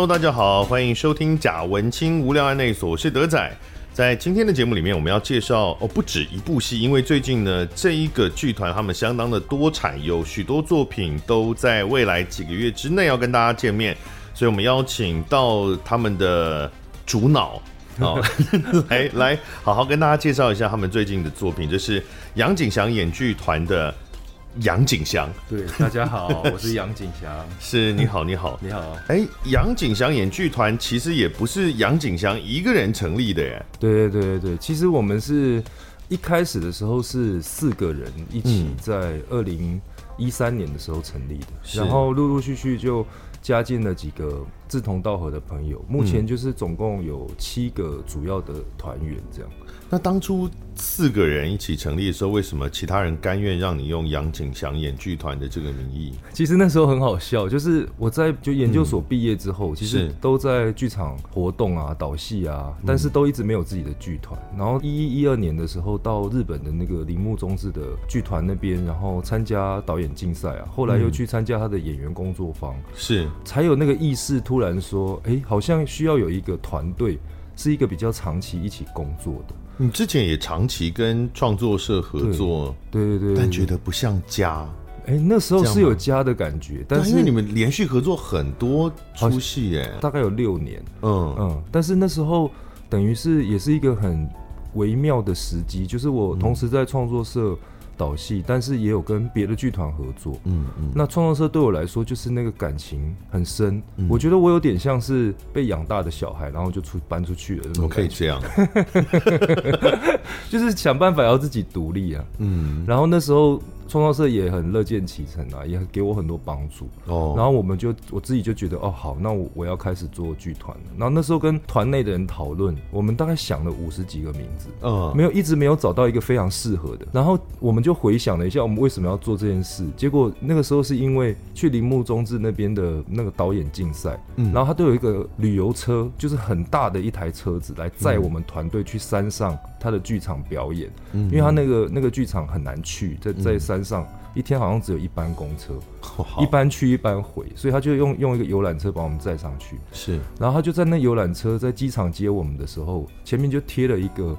Hello，大家好，欢迎收听贾文清无聊案内所，我是德仔。在今天的节目里面，我们要介绍哦，不止一部戏，因为最近呢，这一个剧团他们相当的多产，有许多作品都在未来几个月之内要跟大家见面，所以我们邀请到他们的主脑 哦，来来好好跟大家介绍一下他们最近的作品，这是杨景祥演剧团的。杨景祥，对，大家好，我是杨景祥，是，你好，你好，你好，哎，杨景祥演剧团其实也不是杨景祥一个人成立的耶，对对对对对，其实我们是一开始的时候是四个人一起在二零一三年的时候成立的，嗯、然后陆陆续续就加进了几个志同道合的朋友，目前就是总共有七个主要的团员这样。那当初四个人一起成立的时候，为什么其他人甘愿让你用杨景祥演剧团的这个名义？其实那时候很好笑，就是我在就研究所毕业之后，嗯、其实都在剧场活动啊、导戏啊，但是都一直没有自己的剧团。然后一一一二年的时候，到日本的那个铃木忠志的剧团那边，然后参加导演竞赛啊，后来又去参加他的演员工作坊，是才有那个意识，突然说，哎、欸，好像需要有一个团队，是一个比较长期一起工作的。你之前也长期跟创作社合作，对对对，对，但觉得不像家。哎、欸，那时候是有家的感觉，但是因为你们连续合作很多出戏，哎，大概有六年，嗯嗯，但是那时候等于是也是一个很微妙的时机，就是我同时在创作社。导戏，但是也有跟别的剧团合作。嗯嗯，那创造社对我来说就是那个感情很深。嗯、我觉得我有点像是被养大的小孩，然后就出搬出去了。怎么可以这样？就是想办法要自己独立啊。嗯，然后那时候。创造社也很乐见其成啊，也给我很多帮助。哦，然后我们就我自己就觉得，哦，好，那我我要开始做剧团了。然后那时候跟团内的人讨论，我们大概想了五十几个名字，嗯，没有一直没有找到一个非常适合的。然后我们就回想了一下，我们为什么要做这件事。结果那个时候是因为去铃木忠志那边的那个导演竞赛，嗯，然后他都有一个旅游车，就是很大的一台车子来载我们团队去山上他的剧场表演，嗯，因为他那个那个剧场很难去，在在山。上一天好像只有一班公车，一班去一班回，所以他就用用一个游览车把我们载上去。是，然后他就在那游览车在机场接我们的时候，前面就贴了一个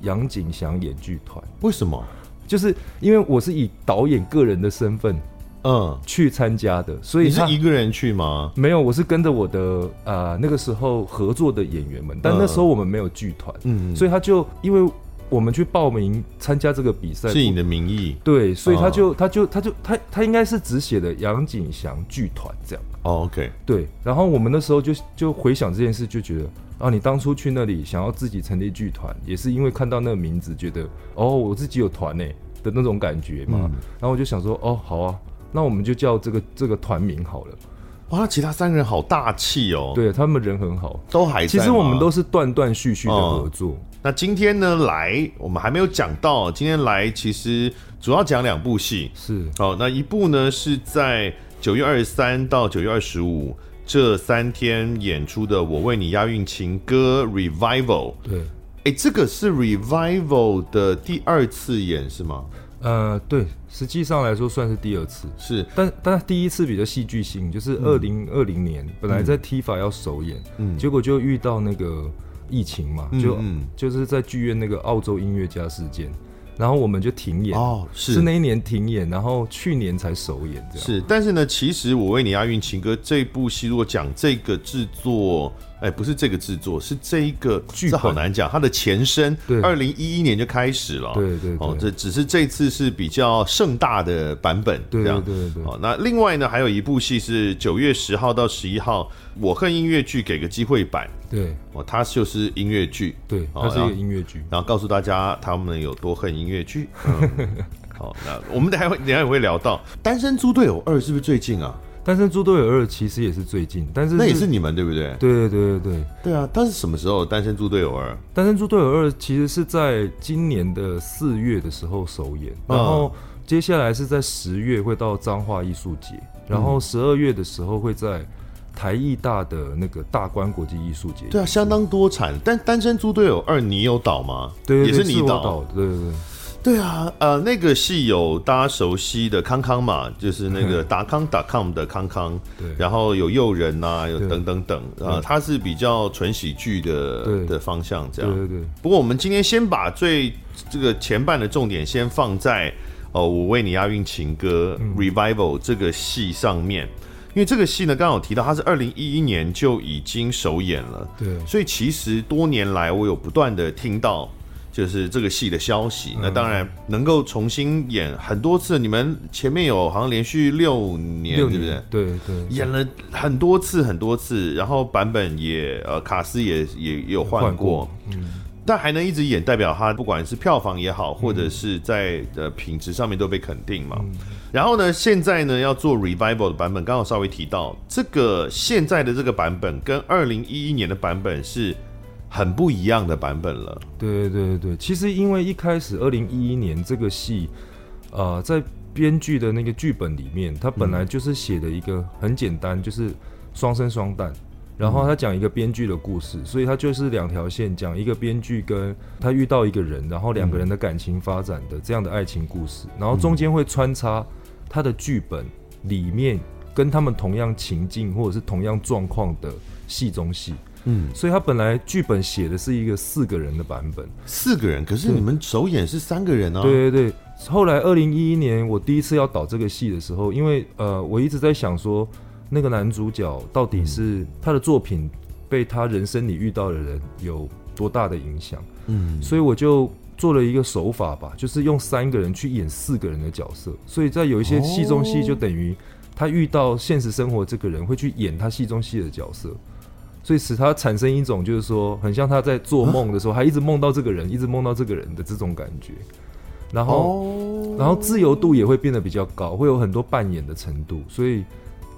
杨景祥演剧团。为什么？就是因为我是以导演个人的身份，嗯，去参加的，所以你是一个人去吗？没有，我是跟着我的呃那个时候合作的演员们，但那时候我们没有剧团，嗯，所以他就因为。我们去报名参加这个比赛，是你的名义。对，所以他就、哦、他就他就他他应该是只写的杨景祥剧团这样。哦，OK。对，然后我们那时候就就回想这件事，就觉得啊，你当初去那里想要自己成立剧团，也是因为看到那个名字，觉得哦，我自己有团呢的那种感觉嘛。嗯、然后我就想说，哦，好啊，那我们就叫这个这个团名好了。哇，其他三个人好大气哦。对，他们人很好，都还在。其实我们都是断断续续的合作。哦那今天呢，来我们还没有讲到，今天来其实主要讲两部戏，是好，那一部呢是在九月二十三到九月二十五这三天演出的《我为你押韵情歌》Revival。对，哎，这个是 Revival 的第二次演是吗？呃，对，实际上来说算是第二次，是，但但第一次比较戏剧性，就是二零二零年、嗯、本来在 TIFA 要首演，嗯，结果就遇到那个。疫情嘛，就就是在剧院那个澳洲音乐家事件，然后我们就停演哦，是，是那一年停演，然后去年才首演这样。是，但是呢，其实我为你押韵情歌这部戏，如果讲这个制作。哎，不是这个制作，是这一个剧，这好难讲。它的前身，二零一一年就开始了。对对，对哦，这只是这次是比较盛大的版本，这样。对对对，对。哦，那另外呢，还有一部戏是九月十号到十一号，《我恨音乐剧》给个机会版。对，哦，它就是音乐剧。对，它是一个音乐剧，然后告诉大家他们有多恨音乐剧。嗯、好，那我们等下会等下也会聊到《单身猪队友二》是不是最近啊？单身猪队友二其实也是最近，但是，是那也是你们对不对？对对对对对对啊！但是什么时候单身猪队友二？单身猪队友二其实是在今年的四月的时候首演，然后接下来是在十月会到彰化艺术节，然后十二月的时候会在台艺大的那个大观国际艺术节。对啊，相当多产。但单身猪队友二你有导吗？对，也是你导。对对对。对啊，呃，那个戏有大家熟悉的康康嘛，就是那个达康 .com 的康康，对，然后有诱人呐，有等等等啊，它是比较纯喜剧的的方向，这样。对对对。不过我们今天先把最这个前半的重点先放在哦，我为你押韵情歌 Revival 这个戏上面，因为这个戏呢，刚好提到它是二零一一年就已经首演了，对，所以其实多年来我有不断的听到。就是这个戏的消息，那当然能够重新演很多次。你们前面有好像连续六年，对不对？对对，演了很多次很多次，然后版本也呃卡斯也也有换过，嗯，但还能一直演，代表他不管是票房也好，或者是在呃品质上面都被肯定嘛。然后呢，现在呢要做 revival 的版本，刚好稍微提到这个现在的这个版本跟二零一一年的版本是。很不一样的版本了。对对对对，其实因为一开始二零一一年这个戏，呃，在编剧的那个剧本里面，他本来就是写的一个很简单，就是双生双旦，然后他讲一个编剧的故事，所以他就是两条线，讲一个编剧跟他遇到一个人，然后两个人的感情发展的这样的爱情故事，然后中间会穿插他的剧本里面跟他们同样情境或者是同样状况的戏中戏。嗯，所以他本来剧本写的是一个四个人的版本，四个人，可是你们首演是三个人啊。对对对，后来二零一一年我第一次要导这个戏的时候，因为呃，我一直在想说，那个男主角到底是他的作品被他人生里遇到的人有多大的影响？嗯，所以我就做了一个手法吧，就是用三个人去演四个人的角色，所以在有一些戏中戏就等于他遇到现实生活这个人会去演他戏中戏的角色。所以使他产生一种，就是说，很像他在做梦的时候，还一直梦到这个人，一直梦到这个人的这种感觉。然后，然后自由度也会变得比较高，会有很多扮演的程度，所以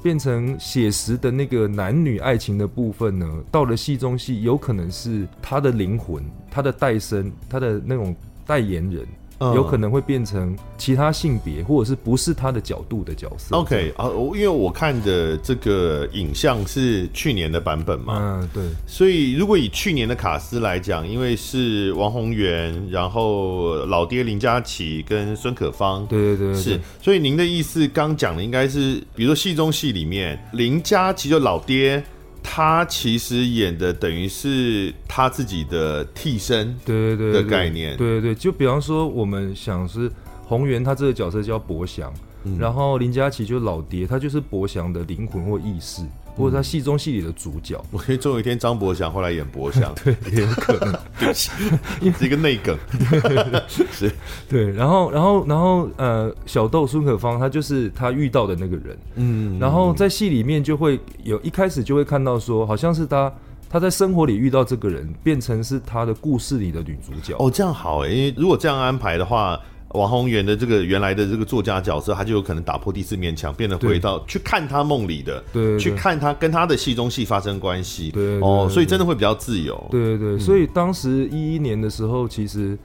变成写实的那个男女爱情的部分呢，到了戏中戏，有可能是他的灵魂，他的代身，他的那种代言人。有可能会变成其他性别，或者是不是他的角度的角色。OK 啊，因为我看的这个影像是去年的版本嘛，嗯，对。所以如果以去年的卡斯来讲，因为是王宏源，然后老爹林佳琪跟孙可芳，对对对，对，是。所以您的意思刚讲的应该是，比如说戏中戏里面林佳琪就老爹。他其实演的等于是他自己的替身，对对对的概念，对对对，就比方说我们想是宏源，他这个角色叫博翔，嗯、然后林佳琪就老爹，他就是博翔的灵魂或意识。或者他戏中戏里的主角，我可以总有一天张博祥后来演博祥，对，也有可能，对不起，是一个内梗，是，对，然后，然后，然后，呃，小豆孙可芳，他就是他遇到的那个人，嗯，然后在戏里面就会有一开始就会看到说，好像是他他在生活里遇到这个人，变成是他的故事里的女主角。哦，这样好哎，因为如果这样安排的话。王宏源的这个原来的这个作家角色，他就有可能打破第四面墙，变得回到去看他梦里的，对，去看他跟他的戏中戏发生关系，对，哦，所以真的会比较自由，对对对，嗯、所以当时一一年的时候，其实。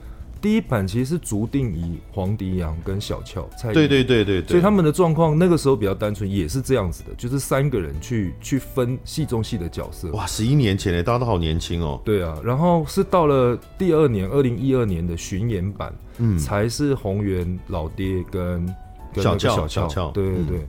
第一版其实是注定以黄迪阳跟小俏，蔡对对对对对，所以他们的状况那个时候比较单纯，也是这样子的，就是三个人去去分戏中戏的角色。哇，十一年前嘞，大家都好年轻哦。对啊，然后是到了第二年，二零一二年的巡演版，嗯，才是宏源老爹跟小俏小俏，对对对，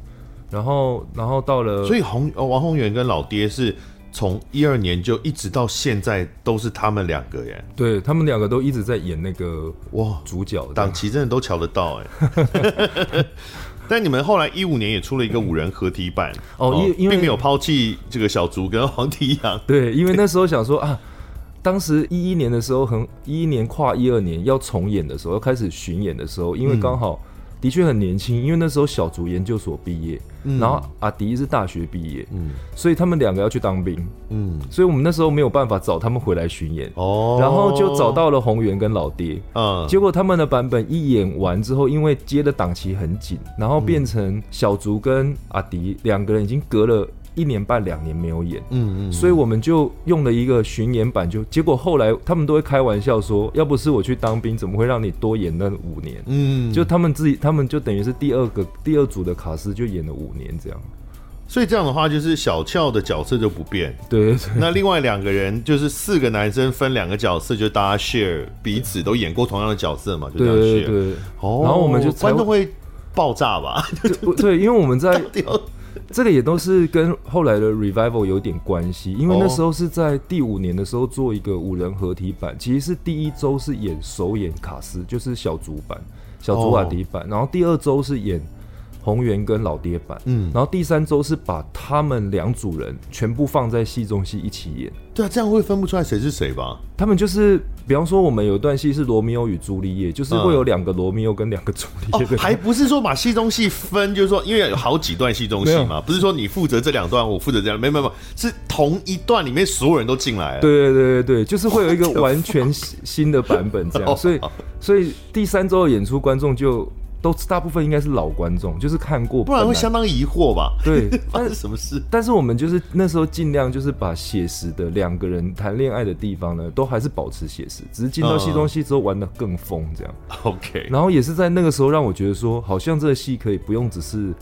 然后然后到了，所以宏王宏源跟老爹是。从一二年就一直到现在都是他们两个耶，对他们两个都一直在演那个哇主角，档期真的都瞧得到哎。但你们后来一五年也出了一个五人合体版哦，因因为并没有抛弃这个小竹跟黄体阳，对，因为那时候想说啊，当时一一年的时候很一一年跨一二年要重演的时候，要开始巡演的时候，因为刚好。的确很年轻，因为那时候小竹研究所毕业，嗯、然后阿迪是大学毕业，嗯，所以他们两个要去当兵，嗯，所以我们那时候没有办法找他们回来巡演，哦，然后就找到了宏源跟老爹，嗯，结果他们的版本一演完之后，因为接的档期很紧，然后变成小竹跟阿迪两个人已经隔了。一年半两年没有演，嗯嗯，所以我们就用了一个巡演版，就结果后来他们都会开玩笑说，要不是我去当兵，怎么会让你多演那五年？嗯，就他们自己，他们就等于是第二个第二组的卡司就演了五年这样。所以这样的话，就是小俏的角色就不变。对，对，那另外两个人就是四个男生分两个角色，就大家 share 彼此都演过同样的角色嘛，就这样 share。对，对，对，哦，然后我们就观众会爆炸吧？对，对，因为我们在 这个也都是跟后来的 revival 有点关系，因为那时候是在第五年的时候做一个五人合体版，其实是第一周是演首演卡斯，就是小竹版、小竹瓦迪版，哦、然后第二周是演。宏源跟老爹版，嗯，然后第三周是把他们两组人全部放在戏中戏一起演。对啊，这样会分不出来谁是谁吧？他们就是，比方说我们有一段戏是罗密欧与朱丽叶，就是会有两个罗密欧跟两个朱丽叶。哦，还不是说把戏中戏分，就是说因为有好几段戏中戏嘛，不是说你负责这两段，我负责这样，没有没有，是同一段里面所有人都进来了。对对对对对，就是会有一个完全新的版本这样，所以所以第三周的演出观众就。都大部分应该是老观众，就是看过，不然会相当疑惑吧？对，发生什么事？但是我们就是那时候尽量就是把写实的两个人谈恋爱的地方呢，都还是保持写实，只是进到戏中戏之后玩的更疯这样。OK，然后也是在那个时候让我觉得说，好像这个戏可以不用只是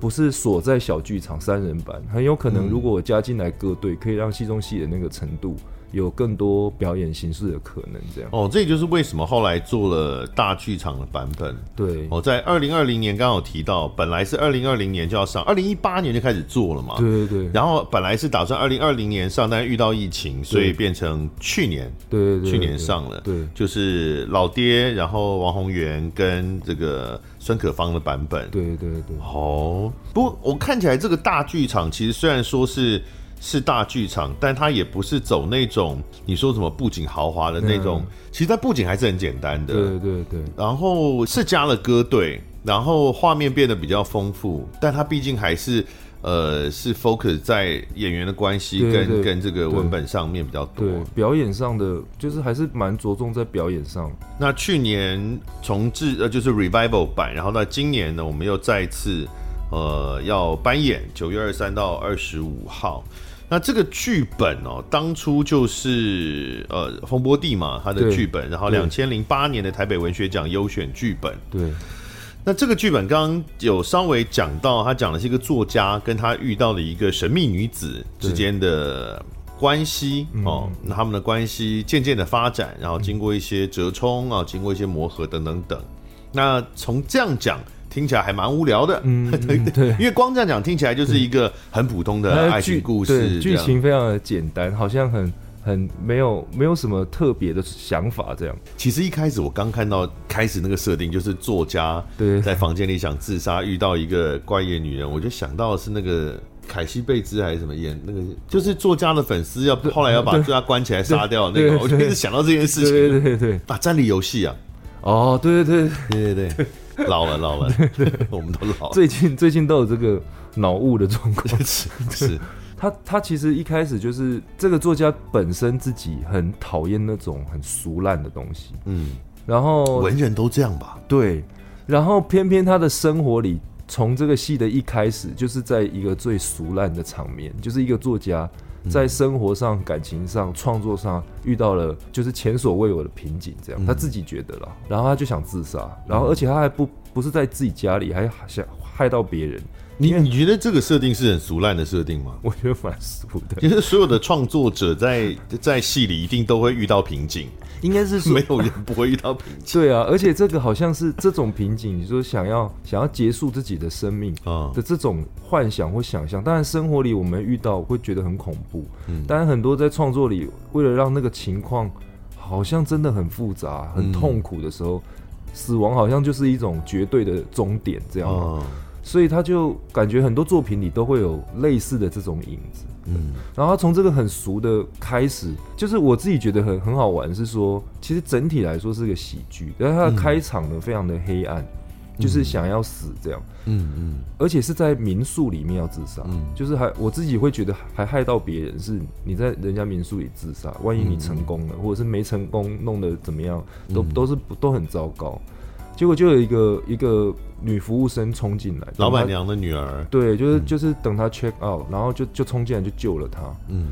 不是锁在小剧场三人版，很有可能如果我加进来各队，可以让戏中戏的那个程度。有更多表演形式的可能，这样哦，这也就是为什么后来做了大剧场的版本。对，我在二零二零年刚好提到，本来是二零二零年就要上，二零一八年就开始做了嘛。对对对。然后本来是打算二零二零年上，但遇到疫情，所以变成去年。对对对。去年上了。对。就是老爹，然后王宏源跟这个孙可芳的版本。对对对。哦，不过我看起来这个大剧场其实虽然说是。是大剧场，但它也不是走那种你说什么布景豪华的那种，嗯、其实它布景还是很简单的。对对对。然后是加了歌队，然后画面变得比较丰富，但它毕竟还是呃是 focus 在演员的关系跟跟这个文本上面比较多。对，表演上的就是还是蛮着重在表演上。那去年重置呃就是 revival 版，然后到今年呢，我们又再次呃要搬演九月二十三到二十五号。那这个剧本哦，当初就是呃冯博弟嘛，他的剧本，然后两千零八年的台北文学奖优选剧本。对，那这个剧本刚刚有稍微讲到，他讲的是一个作家跟他遇到的一个神秘女子之间的关系哦，那他们的关系渐渐的发展，然后经过一些折冲啊，经过一些磨合等等等。那从这样讲。听起来还蛮无聊的，嗯，对，因为光这样讲听起来就是一个很普通的爱情故事，剧情非常的简单，好像很很没有没有什么特别的想法这样。其实一开始我刚看到开始那个设定，就是作家对。在房间里想自杀，遇到一个怪异女人，我就想到的是那个凯西贝兹还是什么演那个，就是作家的粉丝要后来要把作家关起来杀掉那个，我就一直想到这件事情，对对对对。啊，战力游戏啊，哦，对对。对对对。对。老了，老了，我们都老了。最近最近都有这个脑雾的状况。是是，他他其实一开始就是这个作家本身自己很讨厌那种很俗烂的东西。嗯，然后文人都这样吧？对。然后偏偏他的生活里，从这个戏的一开始，就是在一个最俗烂的场面，就是一个作家。在生活上、感情上、创作上遇到了就是前所未有的瓶颈，这样他自己觉得了，然后他就想自杀，然后而且他还不不是在自己家里，还想害到别人。你你觉得这个设定是很俗烂的设定吗？我觉得蛮俗的。其实所有的创作者在在戏里一定都会遇到瓶颈。应该是 没有人不会遇到瓶颈。对啊，而且这个好像是这种瓶颈，你说想要想要结束自己的生命啊的这种幻想或想象，当然生活里我们遇到会觉得很恐怖。嗯，当然很多在创作里，为了让那个情况好像真的很复杂、很痛苦的时候，死亡好像就是一种绝对的终点，这样。所以他就感觉很多作品里都会有类似的这种影子，嗯，然后他从这个很俗的开始，就是我自己觉得很很好玩，是说其实整体来说是个喜剧，但是他的开场呢非常的黑暗，就是想要死这样，嗯嗯，而且是在民宿里面要自杀，嗯，就是还我自己会觉得还害到别人，是你在人家民宿里自杀，万一你成功了，或者是没成功，弄得怎么样，都都是都很糟糕。结果就有一个一个女服务生冲进来，老板娘的女儿。对，就是就是等她 check out，然后就就冲进来就救了她。嗯，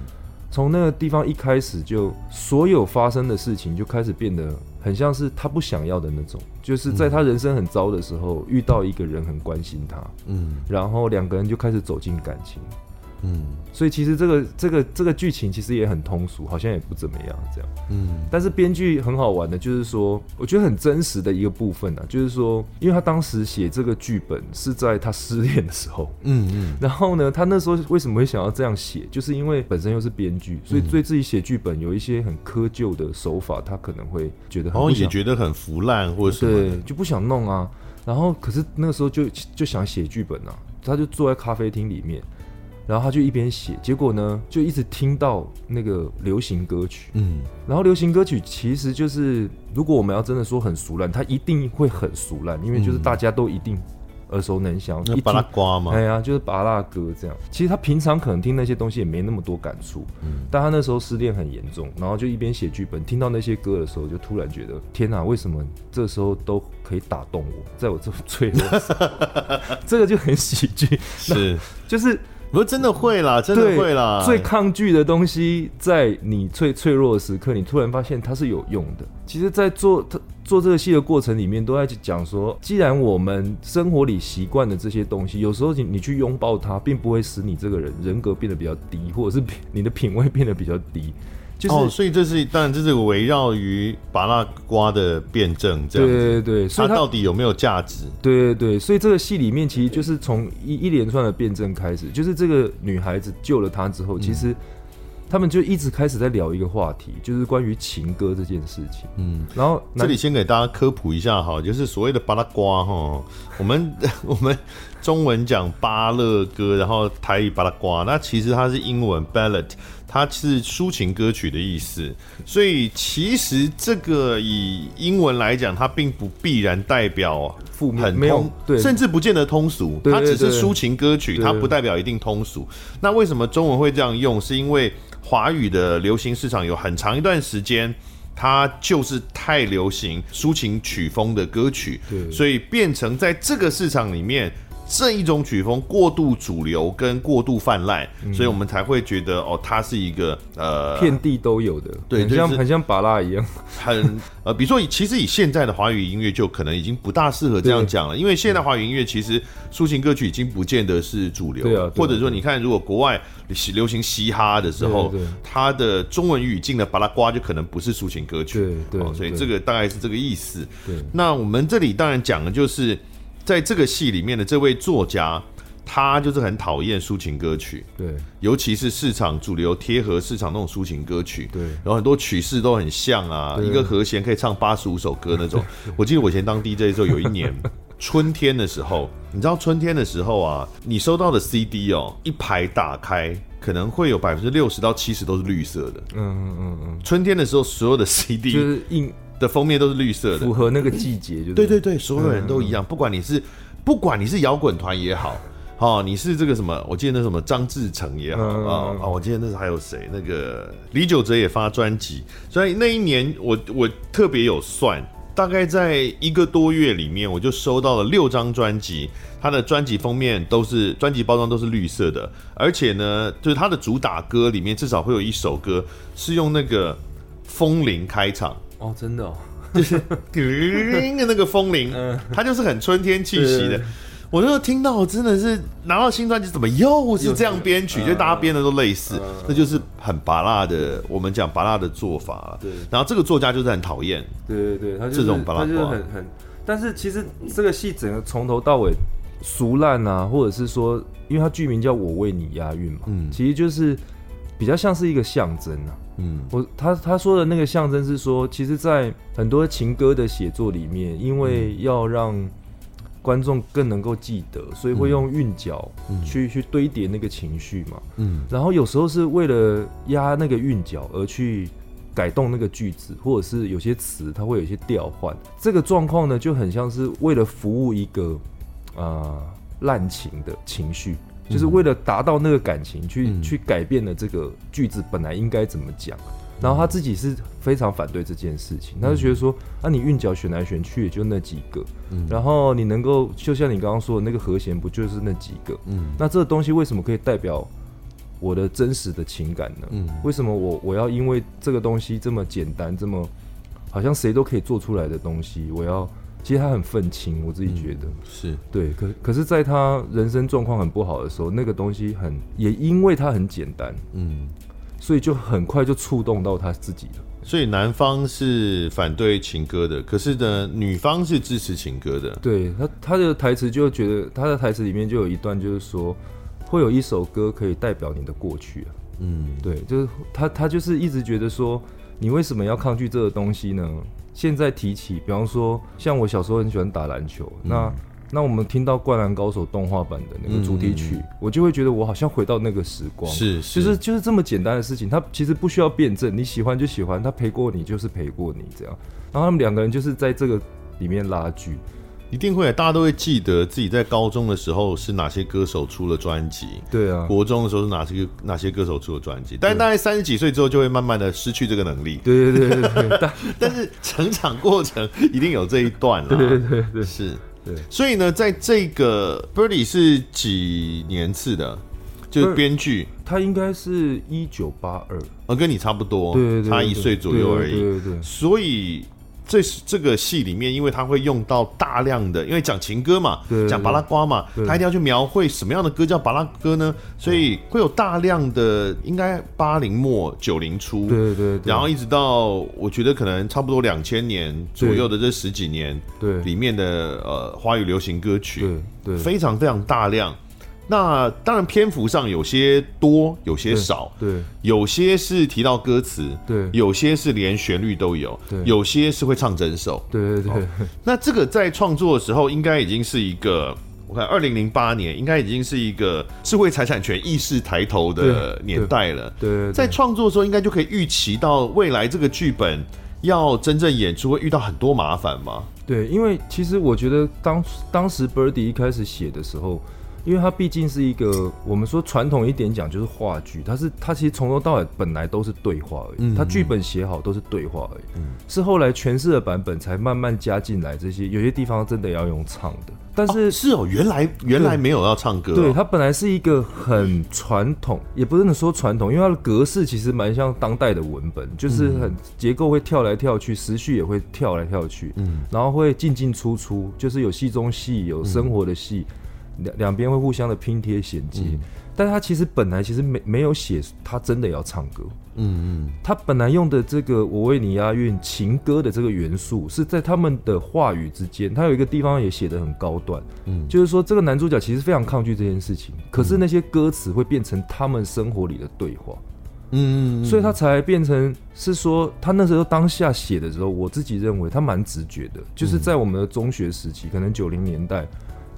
从那个地方一开始就所有发生的事情就开始变得很像是他不想要的那种，就是在他人生很糟的时候遇到一个人很关心他，嗯，然后两个人就开始走进感情。嗯，所以其实这个这个这个剧情其实也很通俗，好像也不怎么样这样。嗯，但是编剧很好玩的，就是说我觉得很真实的一个部分呢、啊，就是说，因为他当时写这个剧本是在他失恋的时候，嗯嗯，然后呢，他那时候为什么会想要这样写，就是因为本身又是编剧，所以对自己写剧本有一些很窠臼的手法，他可能会觉得很，哦，也觉得很腐烂或者什么，对，就不想弄啊。然后可是那个时候就就想写剧本啊，他就坐在咖啡厅里面。然后他就一边写，结果呢，就一直听到那个流行歌曲。嗯，然后流行歌曲其实就是，如果我们要真的说很俗烂，它一定会很俗烂，因为就是大家都一定耳熟能详。那芭乐歌嘛，哎呀，就是拔拉歌这样。其实他平常可能听那些东西也没那么多感触，嗯，但他那时候失恋很严重，然后就一边写剧本，听到那些歌的时候，就突然觉得天哪，为什么这时候都可以打动我，在我这么脆弱 这个就很喜剧，是就是。不是真的会啦，真的会啦。最抗拒的东西，在你最脆弱的时刻，你突然发现它是有用的。其实，在做他做这个戏的过程里面，都在讲说，既然我们生活里习惯的这些东西，有时候你你去拥抱它，并不会使你这个人人格变得比较低，或者是你的品味变得比较低。就是、哦，所以这是当然，这是围绕于巴拉瓜的辩证，这样子。对对对，所以它，它到底有没有价值？对对对，所以这个戏里面其实就是从一一连串的辩证开始，就是这个女孩子救了他之后，其实他们就一直开始在聊一个话题，就是关于情歌这件事情。嗯，然后这里先给大家科普一下哈，就是所谓的巴拉瓜哈，我们 我们中文讲巴勒歌，然后台语巴拉瓜，那其实它是英文 ballad。它是抒情歌曲的意思，所以其实这个以英文来讲，它并不必然代表负面，没有，对，甚至不见得通俗。它只是抒情歌曲，它不代表一定通俗。那为什么中文会这样用？是因为华语的流行市场有很长一段时间，它就是太流行抒情曲风的歌曲，所以变成在这个市场里面。这一种曲风过度主流跟过度泛滥，嗯，所以我们才会觉得哦，它是一个呃，遍地都有的，对，很像很像巴拉一样，很 呃，比如说，其实以现在的华语音乐就可能已经不大适合这样讲了，因为现在华语音乐其实抒情歌曲已经不见得是主流，对啊，或者说你看，如果国外流行嘻哈的时候，它的中文语境的巴拉瓜就可能不是抒情歌曲，对对，哦，所以这个大概是这个意思。对，那我们这里当然讲的就是。在这个戏里面的这位作家，他就是很讨厌抒情歌曲，对，尤其是市场主流贴合市场那种抒情歌曲，对，然后很多曲式都很像啊，一个和弦可以唱八十五首歌那种。我记得我以前当 DJ 的时候，有一年 春天的时候，你知道春天的时候啊，你收到的 CD 哦，一排打开，可能会有百分之六十到七十都是绿色的。嗯嗯嗯嗯，春天的时候，所有的 CD 就是印。的封面都是绿色的，符合那个季节，就对对对，所有人都一样，不管你是不管你是摇滚团也好，哦，你是这个什么，我记得那什么张志成也好啊啊，我记得那时候还有谁，那个李玖哲也发专辑，所以那一年我我特别有算，大概在一个多月里面，我就收到了六张专辑，他的专辑封面都是专辑包装都是绿色的，而且呢，就是他的主打歌里面至少会有一首歌是用那个风铃开场。哦，真的哦，就是叮的那个风铃，它就是很春天气息的。我就听到，真的是拿到新专辑，怎么又是这样编曲？就大家编的都类似，那就是很拔辣的。我们讲拔辣的做法。对。然后这个作家就是很讨厌，对对对，他这种拔辣就很很。但是其实这个戏整个从头到尾俗烂啊，或者是说，因为它剧名叫我为你押韵嘛，嗯，其实就是比较像是一个象征啊。嗯，我他他说的那个象征是说，其实，在很多情歌的写作里面，因为要让观众更能够记得，所以会用韵脚去、嗯、去堆叠那个情绪嘛。嗯，然后有时候是为了压那个韵脚而去改动那个句子，或者是有些词它会有一些调换。这个状况呢，就很像是为了服务一个啊滥、呃、情的情绪。就是为了达到那个感情去，去、嗯、去改变了这个句子本来应该怎么讲，然后他自己是非常反对这件事情，他就觉得说，啊，你韵脚选来选去也就那几个，嗯、然后你能够就像你刚刚说的那个和弦不就是那几个，嗯，那这个东西为什么可以代表我的真实的情感呢？嗯，为什么我我要因为这个东西这么简单，这么好像谁都可以做出来的东西，我要其实他很愤青，我自己觉得、嗯、是对。可可是，在他人生状况很不好的时候，那个东西很也因为他很简单，嗯，所以就很快就触动到他自己了。所以男方是反对情歌的，可是呢，女方是支持情歌的。对他，他的台词就觉得他的台词里面就有一段，就是说会有一首歌可以代表你的过去啊。嗯，对，就是他，他就是一直觉得说，你为什么要抗拒这个东西呢？现在提起，比方说，像我小时候很喜欢打篮球，嗯、那。那我们听到《灌篮高手》动画版的那个主题曲，嗯、我就会觉得我好像回到那个时光。是，是，就是就是这么简单的事情，他其实不需要辩证，你喜欢就喜欢，他陪过你就是陪过你这样。然后他们两个人就是在这个里面拉锯，一定会，大家都会记得自己在高中的时候是哪些歌手出了专辑。对啊，国中的时候是哪些哪些歌手出了专辑？但是大概三十几岁之后就会慢慢的失去这个能力。对对对对对，但但是成长过程一定有这一段了。对对对对，是。对，所以呢，在这个 Birdy 是几年次的？就是编剧，他应该是一九八二，呃，跟你差不多，对对对，差一岁左右而已。对，对，所以。这是这个戏里面，因为他会用到大量的，因为讲情歌嘛，讲巴拉瓜嘛，他一定要去描绘什么样的歌叫巴拉歌呢？所以会有大量的，应该八零末九零初，对对，然后一直到我觉得可能差不多两千年左右的这十几年，对里面的呃华语流行歌曲，对对，非常非常大量。那当然，篇幅上有些多，有些少，对，对，有些是提到歌词，对，有些是连旋律都有，对，有些是会唱整首，对对对，对。那这个在创作的时候，应该已经是一个，我看二零零八年应该已经是一个智慧财产权意识抬头的年代了，对，对，对，对，在创作的时候，应该就可以预期到未来这个剧本要真正演出会遇到很多麻烦吗？对，因为其实我觉得当当时 Birdy 一开始写的时候。因为它毕竟是一个，我们说传统一点讲就是话剧，它是它其实从头到尾本来都是对话而已，它剧本写好都是对话而已，是后来诠释的版本才慢慢加进来这些，有些地方真的要用唱的，但是是哦，原来原来没有要唱歌，对，它本来是一个很传统，也不能说传统，因为它的格式其实蛮像当代的文本，就是很结构会跳来跳去，时序也会跳来跳去，嗯，然后会进进出出，就是有戏中戏，有生活的戏。两两边会互相的拼贴衔接，嗯、但是他其实本来其实没没有写他真的要唱歌，嗯嗯，他本来用的这个我为你押韵情歌的这个元素是在他们的话语之间，他有一个地方也写得很高段，嗯，就是说这个男主角其实非常抗拒这件事情，可是那些歌词会变成他们生活里的对话，嗯嗯，所以他才变成是说他那时候当下写的时候，我自己认为他蛮直觉的，就是在我们的中学时期，可能九零年代。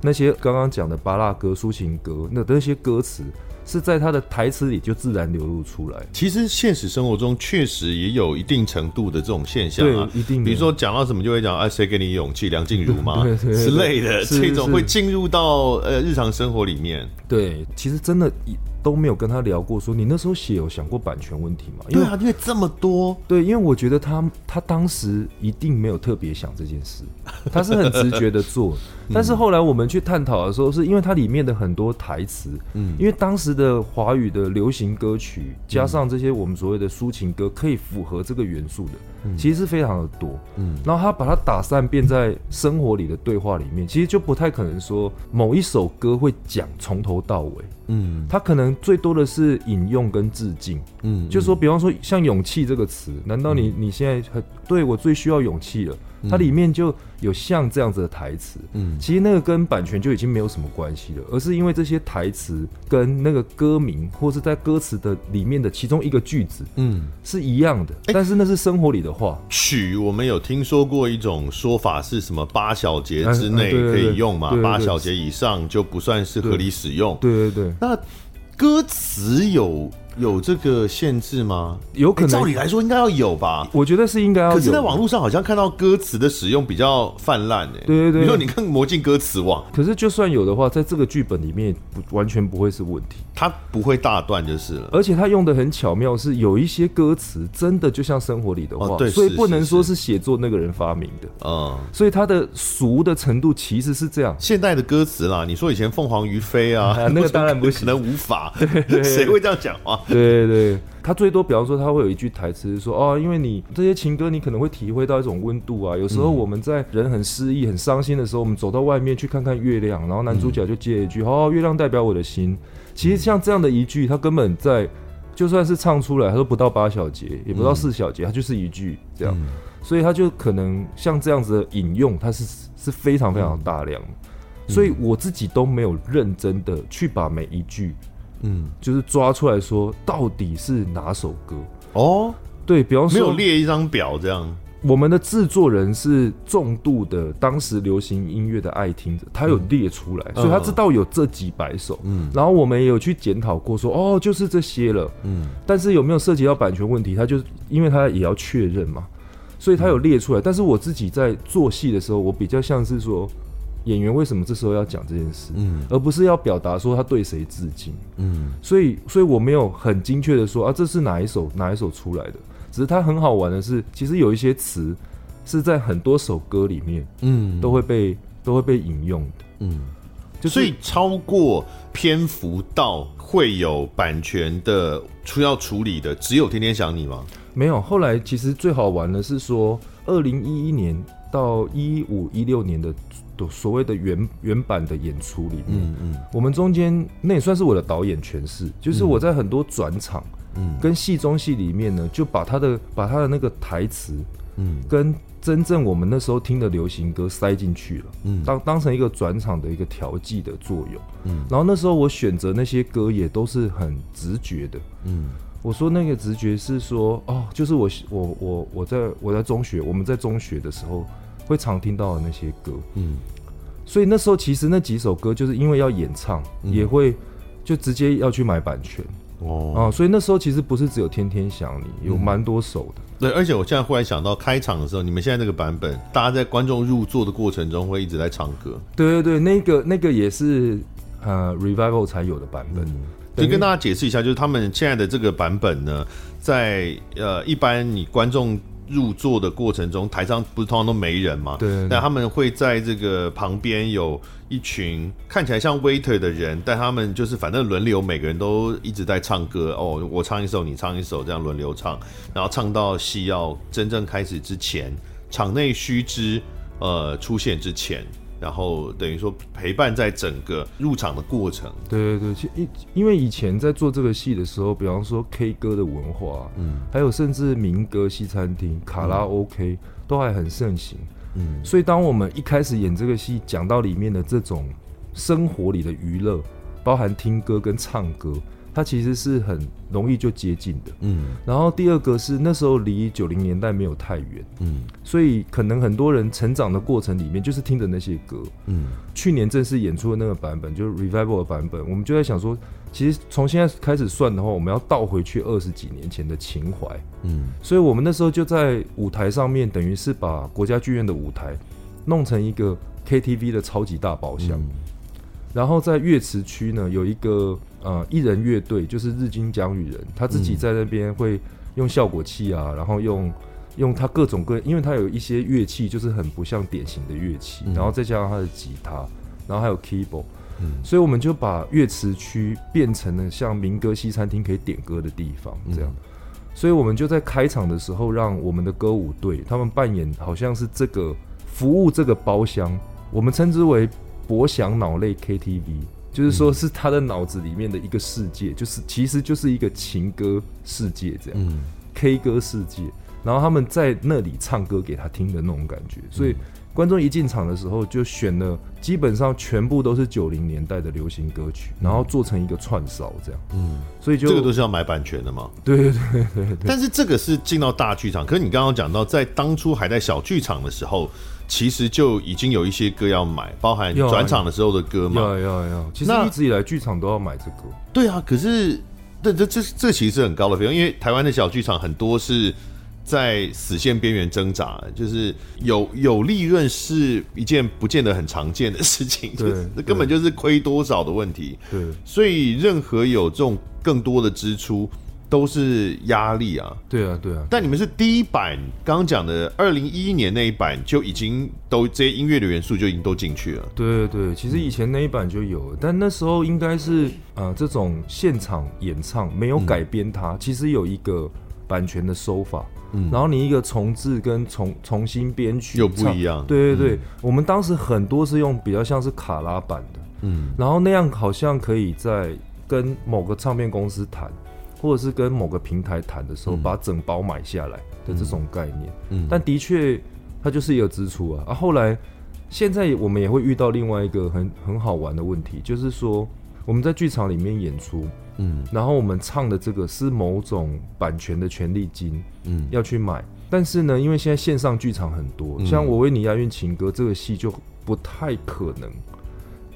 那些刚刚讲的巴拉歌、抒情歌，那那些歌词是在他的台词里就自然流露出来。其实现实生活中确实也有一定程度的这种现象啊，一定。比如说讲到什么就会讲啊，谁给你勇气？梁静茹嘛，对对对对之类的，这种会进入到呃日常生活里面。对，其实真的。都没有跟他聊过，说你那时候写有想过版权问题吗？对啊，因为这么多，对，因为我觉得他他当时一定没有特别想这件事，他是很直觉的。做。但是后来我们去探讨的时候，是因为它里面的很多台词，嗯，因为当时的华语的流行歌曲加上这些我们所谓的抒情歌，可以符合这个元素的，其实是非常的多，嗯，然后他把它打散变在生活里的对话里面，其实就不太可能说某一首歌会讲从头到尾。嗯，他可能最多的是引用跟致敬，嗯，就是说，比方说像“勇气”这个词，难道你你现在很对我最需要勇气了？它里面就有像这样子的台词，嗯，其实那个跟版权就已经没有什么关系了，而是因为这些台词跟那个歌名或是在歌词的里面的其中一个句子，嗯，是一样的，但是那是生活里的话。曲我们有听说过一种说法是什么？八小节之内可以用嘛？八小节以上就不算是合理使用。对对对。那歌词有有这个限制吗？有可能，照理来说应该要有吧？我觉得是应该要有。可是，在网络上好像看到歌词的使用比较泛滥诶。对对对，你说你看《魔镜歌词网》，可是就算有的话，在这个剧本里面不完全不会是问题，它不会大段就是了。而且它用的很巧妙，是有一些歌词真的就像生活里的话，对，所以不能说是写作那个人发明的。嗯，所以它的俗的程度其实是这样。现代的歌词啦，你说以前凤凰于飞啊，那个当然不 能无法。对，谁会这样讲话？对 对对。他最多，比方说，他会有一句台词说：“哦，因为你这些情歌，你可能会体会到一种温度啊。有时候我们在人很失意、很伤心的时候，我们走到外面去看看月亮，然后男主角就接一句：‘哦，月亮代表我的心。’其实像这样的一句，他根本在就算是唱出来，他都不到八小节，也不到四小节，他就是一句这样。所以他就可能像这样子的引用，他是是非常非常大量。所以我自己都没有认真的去把每一句。”嗯，就是抓出来说，到底是哪首歌哦？对，比方说没有列一张表这样。我们的制作人是重度的当时流行音乐的爱听者，他有列出来，嗯、所以他知道有这几百首。嗯，然后我们也有去检讨过说，说哦，就是这些了。嗯，但是有没有涉及到版权问题？他就因为他也要确认嘛，所以他有列出来。但是我自己在做戏的时候，我比较像是说。演员为什么这时候要讲这件事？嗯，而不是要表达说他对谁致敬？嗯，所以，所以我没有很精确的说啊，这是哪一首哪一首出来的？只是它很好玩的是，其实有一些词是在很多首歌里面，嗯，都会被都会被引用的，嗯，就是、所以超过篇幅到会有版权的出要处理的，只有天天想你吗？没有，后来其实最好玩的是说，二零一一年到一五一六年的。所谓的原原版的演出里面，嗯嗯，我们中间那也算是我的导演诠释，就是我在很多转场，嗯，跟戏中戏里面呢，就把他的把他的那个台词，嗯，跟真正我们那时候听的流行歌塞进去了，嗯，当当成一个转场的一个调剂的作用，嗯，然后那时候我选择那些歌也都是很直觉的，嗯，我说那个直觉是说，哦，就是我我我我在我在中学，我们在中学的时候。会常听到的那些歌，嗯，所以那时候其实那几首歌就是因为要演唱，嗯、也会就直接要去买版权哦，啊，所以那时候其实不是只有天天想你，有蛮多首的。嗯、对，而且我现在忽然想到开场的时候，你们现在那个版本，大家在观众入座的过程中会一直在唱歌。对对对，那个那个也是呃 Revival 才有的版本。就、嗯、跟大家解释一下，就是他们现在的这个版本呢，在呃一般你观众。入座的过程中，台上不是通常都没人嘛？对。但他们会在这个旁边有一群看起来像 waiter 的人，但他们就是反正轮流，每个人都一直在唱歌哦，我唱一首，你唱一首，这样轮流唱，然后唱到戏要真正开始之前，场内须知呃出现之前。然后等于说陪伴在整个入场的过程。对对对，其因因为以前在做这个戏的时候，比方说 K 歌的文化，嗯，还有甚至民歌西餐厅、卡拉 OK、嗯、都还很盛行，嗯，所以当我们一开始演这个戏，讲到里面的这种生活里的娱乐，包含听歌跟唱歌。它其实是很容易就接近的，嗯。然后第二个是那时候离九零年代没有太远，嗯。所以可能很多人成长的过程里面就是听着那些歌，嗯。去年正式演出的那个版本就是 Revival 的版本，我们就在想说，其实从现在开始算的话，我们要倒回去二十几年前的情怀，嗯。所以我们那时候就在舞台上面，等于是把国家剧院的舞台弄成一个 KTV 的超级大包厢，嗯。然后在乐池区呢有一个。呃，艺人乐队就是日军讲语人，他自己在那边会用效果器啊，然后用用他各种各，因为他有一些乐器就是很不像典型的乐器，然后再加上他的吉他，然后还有 keyboard，嗯，所以我们就把乐池区变成了像民歌西餐厅可以点歌的地方，这样，所以我们就在开场的时候让我们的歌舞队他们扮演好像是这个服务这个包厢，我们称之为博响脑类 KTV。就是说，是他的脑子里面的一个世界，就是其实就是一个情歌世界这样，K 歌世界。然后他们在那里唱歌给他听的那种感觉，所以观众一进场的时候就选了，基本上全部都是九零年代的流行歌曲，然后做成一个串烧这样。嗯，所以就这个都是要买版权的嘛？对对对对对。但是这个是进到大剧场，可是你刚刚讲到，在当初还在小剧场的时候。其实就已经有一些歌要买，包含转场的时候的歌嘛。要要要，其实一直以来剧场都要买这个。对啊，可是这这这这其实是很高的费用，因为台湾的小剧场很多是在死线边缘挣扎，就是有有利润是一件不见得很常见的事情，对，这根本就是亏多少的问题。对，所以任何有这种更多的支出。都是压力啊，对啊，对啊。但你们是第一版，刚刚讲的二零一一年那一版就已经都这些音乐的元素就已经都进去了。对对对，其实以前那一版就有了，但那时候应该是呃这种现场演唱没有改编它，嗯、其实有一个版权的收法，嗯，然后你一个重置跟重重新编曲又不一样。对对对，嗯、我们当时很多是用比较像是卡拉版的，嗯，然后那样好像可以在跟某个唱片公司谈。或者是跟某个平台谈的时候，把整包买下来的这种概念，嗯，但的确它就是一个支出啊。啊，后来现在我们也会遇到另外一个很很好玩的问题，就是说我们在剧场里面演出，嗯，然后我们唱的这个是某种版权的权利金，嗯，要去买。但是呢，因为现在线上剧场很多，像我为你押韵情歌这个戏就不太可能，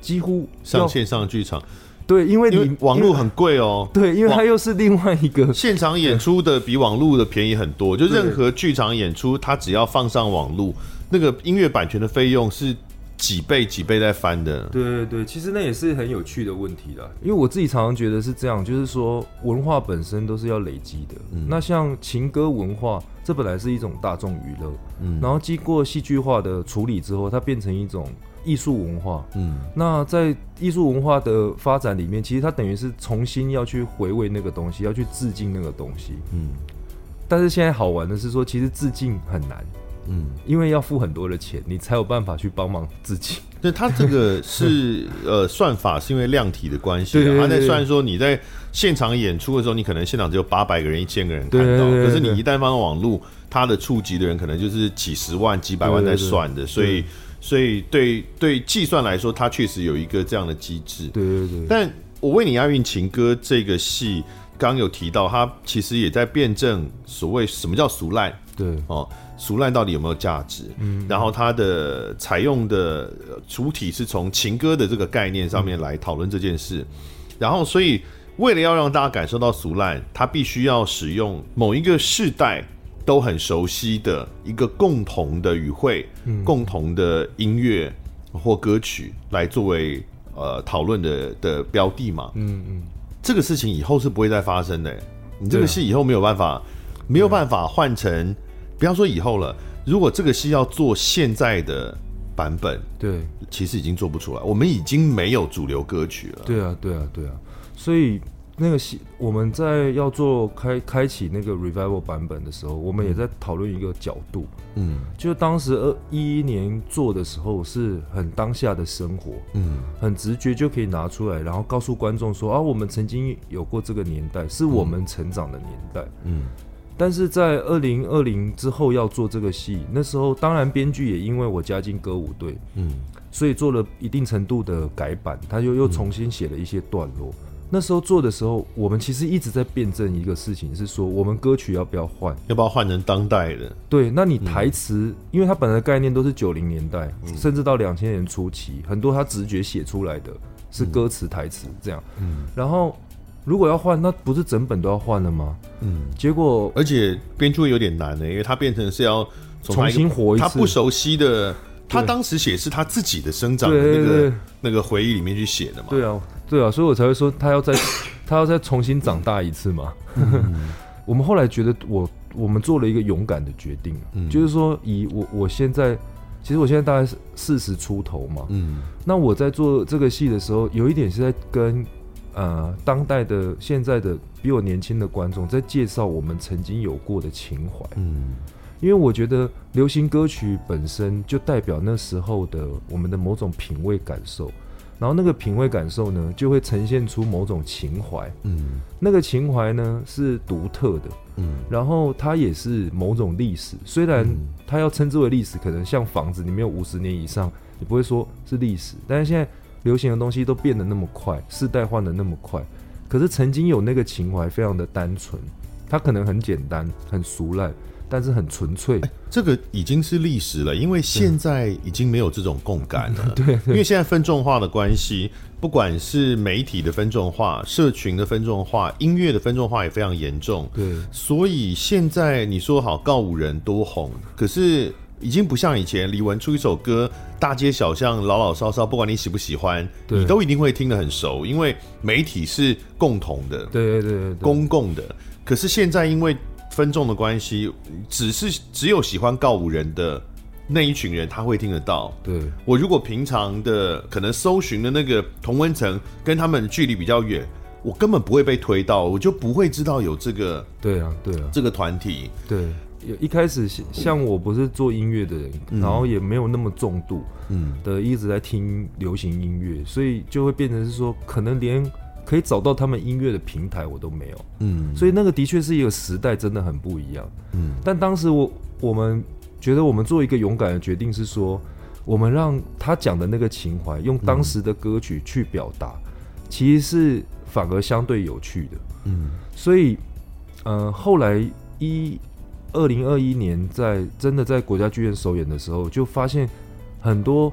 几乎上线上剧场。对，因为你因为网络很贵哦。对，因为它又是另外一个 现场演出的，比网络的便宜很多。就任何剧场演出，它只要放上网络，那个音乐版权的费用是几倍几倍在翻的。对对对，其实那也是很有趣的问题啦。因为我自己常常觉得是这样，就是说文化本身都是要累积的。嗯。那像情歌文化，这本来是一种大众娱乐，嗯，然后经过戏剧化的处理之后，它变成一种。艺术文化，嗯，那在艺术文化的发展里面，其实它等于是重新要去回味那个东西，要去致敬那个东西，嗯。但是现在好玩的是说，其实致敬很难，嗯，因为要付很多的钱，你才有办法去帮忙致敬。对，它这个 是呃算法是因为量体的关系，它在算说你在现场演出的时候，你可能现场只有八百个人、一千个人看到，可是你一旦放到网络，它的触及的人可能就是几十万、几百万在算的，所以。所以对对计算来说，它确实有一个这样的机制。对对对。但我为你押韵情歌这个戏，刚刚有提到，它其实也在辩证所谓什么叫俗烂。对哦，俗烂到底有没有价值？嗯。然后它的采用的主体是从情歌的这个概念上面来讨论这件事。嗯、然后，所以为了要让大家感受到俗烂，它必须要使用某一个世代。都很熟悉的一个共同的语汇、嗯、共同的音乐或歌曲来作为呃讨论的的标的嘛。嗯嗯，这个事情以后是不会再发生的。你这个戏以后没有办法，没有办法换成，不要说以后了。如果这个戏要做现在的版本，对，其实已经做不出来。我们已经没有主流歌曲了。对啊，对啊，对啊，所以。那个戏，我们在要做开开启那个 revival 版本的时候，我们也在讨论一个角度，嗯，就是当时二一一年做的时候是很当下的生活，嗯，很直觉就可以拿出来，然后告诉观众说啊，我们曾经有过这个年代，是我们成长的年代，嗯，但是在二零二零之后要做这个戏，那时候当然编剧也因为我加进歌舞队，嗯，所以做了一定程度的改版，他又又重新写了一些段落。那时候做的时候，我们其实一直在辩证一个事情，是说我们歌曲要不要换，要不要换成当代的？对，那你台词，嗯、因为它本来的概念都是九零年代，嗯、甚至到两千年初期，很多他直觉写出来的是歌词台词这样。嗯，然后如果要换，那不是整本都要换了吗？嗯，结果而且编出有点难呢，因为它变成是要重新活一次，他不熟悉的，他当时写是他自己的生长的那个那个回忆里面去写的嘛。对啊。对啊，所以我才会说他要再 他要再重新长大一次嘛。嗯、我们后来觉得我我们做了一个勇敢的决定，嗯、就是说以我我现在其实我现在大概是四十出头嘛，嗯，那我在做这个戏的时候，有一点是在跟呃当代的现在的比我年轻的观众在介绍我们曾经有过的情怀，嗯，因为我觉得流行歌曲本身就代表那时候的我们的某种品味感受。然后那个品味感受呢，就会呈现出某种情怀。嗯，那个情怀呢是独特的。嗯，然后它也是某种历史。虽然它要称之为历史，可能像房子，你没有五十年以上，你不会说是历史。但是现在流行的东西都变得那么快，世代换的那么快。可是曾经有那个情怀，非常的单纯。它可能很简单，很俗烂。但是很纯粹。欸，这个已经是历史了，因为现在已经没有这种共感了。对，对，因为现在分众化的关系，不管是媒体的分众化、社群的分众化、音乐的分众化也非常严重。对，所以现在你说好告五人多红，可是已经不像以前，李玟出一首歌，大街小巷老老少少，不管你喜不喜欢，你都一定会听得很熟，因为媒体是共同的，对对对，对，公共的。可是现在因为分众的关系，只是只有喜欢告五人的那一群人他会听得到。对，我如果平常的可能搜寻的那个同温层跟他们距离比较远，我根本不会被推到，我就不会知道有这个。对啊，对啊，这个团体。对，一开始像我不是做音乐的人，嗯，然后也没有那么重度，嗯，的一直在听流行音乐，所以就会变成是说，可能连。可以找到他们音乐的平台，我都没有。嗯，所以那个的确是一个时代，真的很不一样。嗯，但当时我我们觉得，我们做一个勇敢的决定是说，我们让他讲的那个情怀，用当时的歌曲去表达，其实是反而相对有趣的。嗯，所以，呃，后来一二零二一年在真的在国家剧院首演的时候，就发现很多。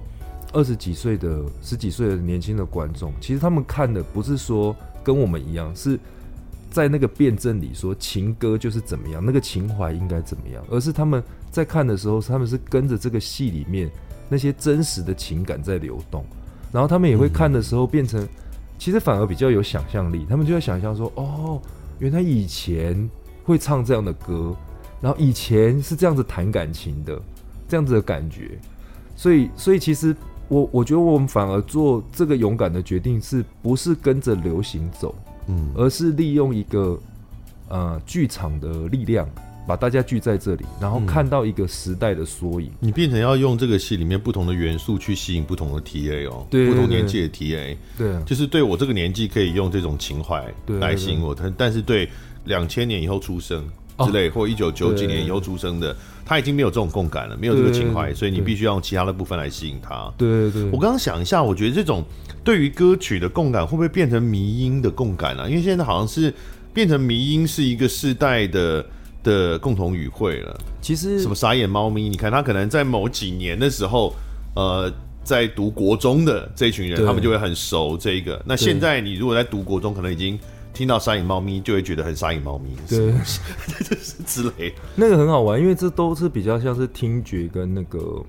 二十几岁的、十几岁的年轻的观众，其实他们看的不是说跟我们一样，是在那个辩证里说情歌就是怎么样，那个情怀应该怎么样，而是他们在看的时候，他们是跟着这个戏里面那些真实的情感在流动，然后他们也会看的时候变成，其实反而比较有想象力，他们就在想象说，哦，原来以前会唱这样的歌，然后以前是这样子谈感情的，这样子的感觉，所以，所以其实。我我觉得我们反而做这个勇敢的决定，是不是跟着流行走，嗯，而是利用一个呃剧场的力量，把大家聚在这里，然后看到一个时代的缩影。你变成要用这个戏里面不同的元素去吸引不同的 TA 哦，对，不同年纪的 TA，对，就是对我这个年纪可以用这种情怀来吸引我，但但是对两千年以后出生之类，或一九九几年以后出生的。他已经没有这种共感了，没有这个情怀，所以你必须要用其他的部分来吸引他。对对对，我刚刚想一下，我觉得这种对于歌曲的共感会不会变成迷音的共感啊？因为现在好像是变成迷音是一个世代的的共同语汇了。其实什么傻眼猫咪，你看他可能在某几年的时候，呃，在读国中的这一群人，他们就会很熟这一个。那现在你如果在读国中，可能已经。听到沙影猫咪就会觉得很沙影猫咪，对，之类。那个很好玩，因为这都是比较像是听觉跟那个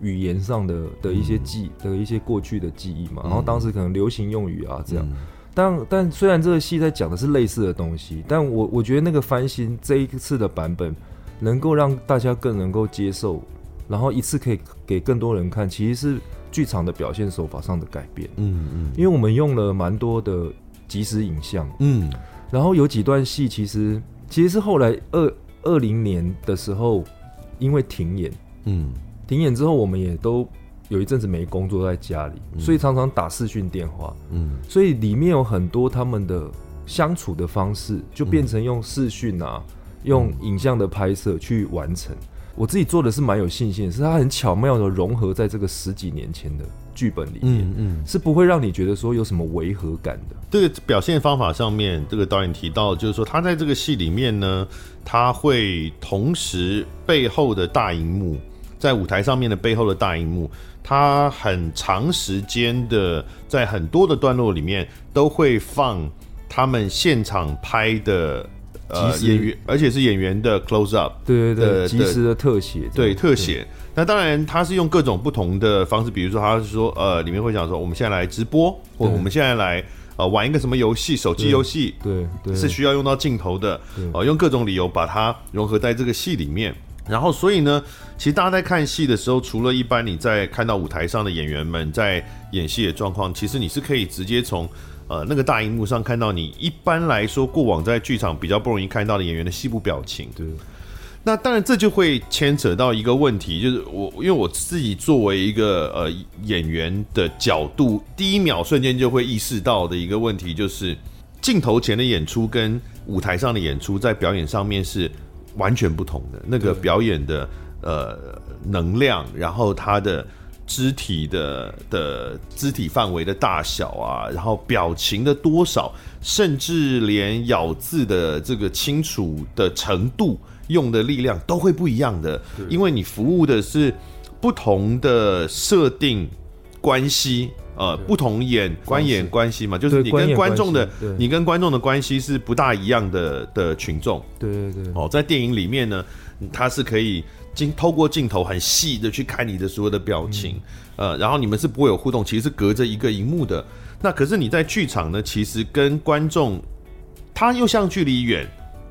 语言上的的一些记、嗯、的一些过去的记忆嘛。然后当时可能流行用语啊这样。嗯、但但虽然这个戏在讲的是类似的东西，但我我觉得那个翻新这一次的版本能够让大家更能够接受，然后一次可以给更多人看，其实是剧场的表现手法上的改变。嗯嗯，因为我们用了蛮多的。即时影像，嗯，然后有几段戏，其实其实是后来二二零年的时候，因为停演，嗯，停演之后，我们也都有一阵子没工作在家里，嗯，所以常常打视讯电话，嗯，所以里面有很多他们的相处的方式，就变成用视讯啊，嗯，用影像的拍摄去完成。我自己做的是蛮有信心的，是它很巧妙的融合在这个十几年前的。剧本里面，嗯嗯，是不会让你觉得说有什么违和感的。这个表现方法上面，这个导演提到，就是说他在这个戏里面呢，他会同时背后的大荧幕，在舞台上面的背后的大荧幕，他很长时间的在很多的段落里面都会放他们现场拍的呃演员，而且是演员的 close up，对对对，及时的特写，对特写。那当然，他是用各种不同的方式，比如说，他是说，呃，里面会讲说，我们现在来直播，或我们现在来，呃，玩一个什么游戏，手机游戏，对对，是需要用到镜头的，呃，用各种理由把它融合在这个戏里面。然后，所以呢，其实大家在看戏的时候，除了一般你在看到舞台上的演员们在演戏的状况，其实你是可以直接从呃那个大荧幕上看到你一般来说过往在剧场比较不容易看到的演员的戏部表情。对。那当然，这就会牵扯到一个问题，就是我因为我自己作为一个呃演员的角度，第一秒瞬间就会意识到的一个问题，就是镜头前的演出跟舞台上的演出在表演上面是完全不同的。那个表演的呃能量，然后它的肢体的的肢体范围的大小啊，然后表情的多少，甚至连咬字的这个清楚的程度，用的力量都会不一样的，因为你服务的是不同的设定关系。呃，不同演观演关系嘛，就是你跟观众的，你跟观众的关系是不大一样的的群众。对对对。哦，在电影里面呢，它是可以经透过镜头很细的去看你的所有的表情，嗯、呃，然后你们是不会有互动，其实是隔着一个荧幕的。那可是你在剧场呢，其实跟观众，他又像距离远，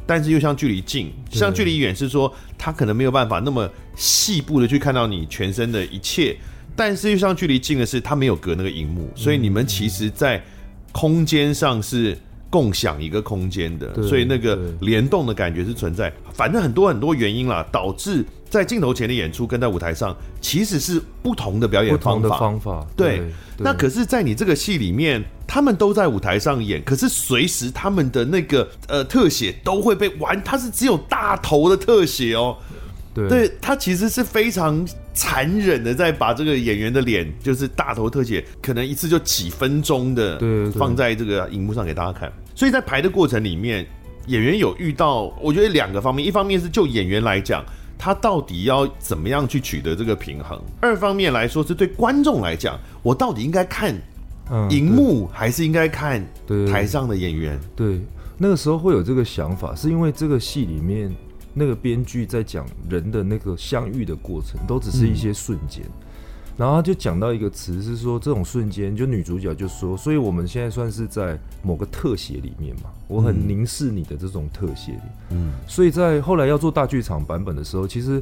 但是又像距离近。像距离远是说，他可能没有办法那么细部的去看到你全身的一切。但是又像距离近的是，他没有隔那个荧幕，所以你们其实，在空间上是共享一个空间的，所以那个联动的感觉是存在。反正很多很多原因啦，导致在镜头前的演出跟在舞台上其实是不同的表演方法。方法对，那可是，在你这个戏里面，他们都在舞台上演，可是随时他们的那个呃特写都会被玩，它是只有大头的特写哦。对，他其实是非常残忍的，在把这个演员的脸，就是大头特写，可能一次就几分钟的，放在这个荧幕上给大家看。所以在排的过程里面，演员有遇到，我觉得两个方面，一方面是就演员来讲，他到底要怎么样去取得这个平衡；二方面来说，是对观众来讲，我到底应该看荧幕，还是应该看台上的演员？对，对，那个时候会有这个想法，是因为这个戏里面。那个编剧在讲人的那个相遇的过程，都只是一些瞬间，嗯、然后他就讲到一个词，是说这种瞬间，就女主角就说，所以我们现在算是在某个特写里面嘛，我很凝视你的这种特写里，嗯，所以在后来要做大剧场版本的时候，其实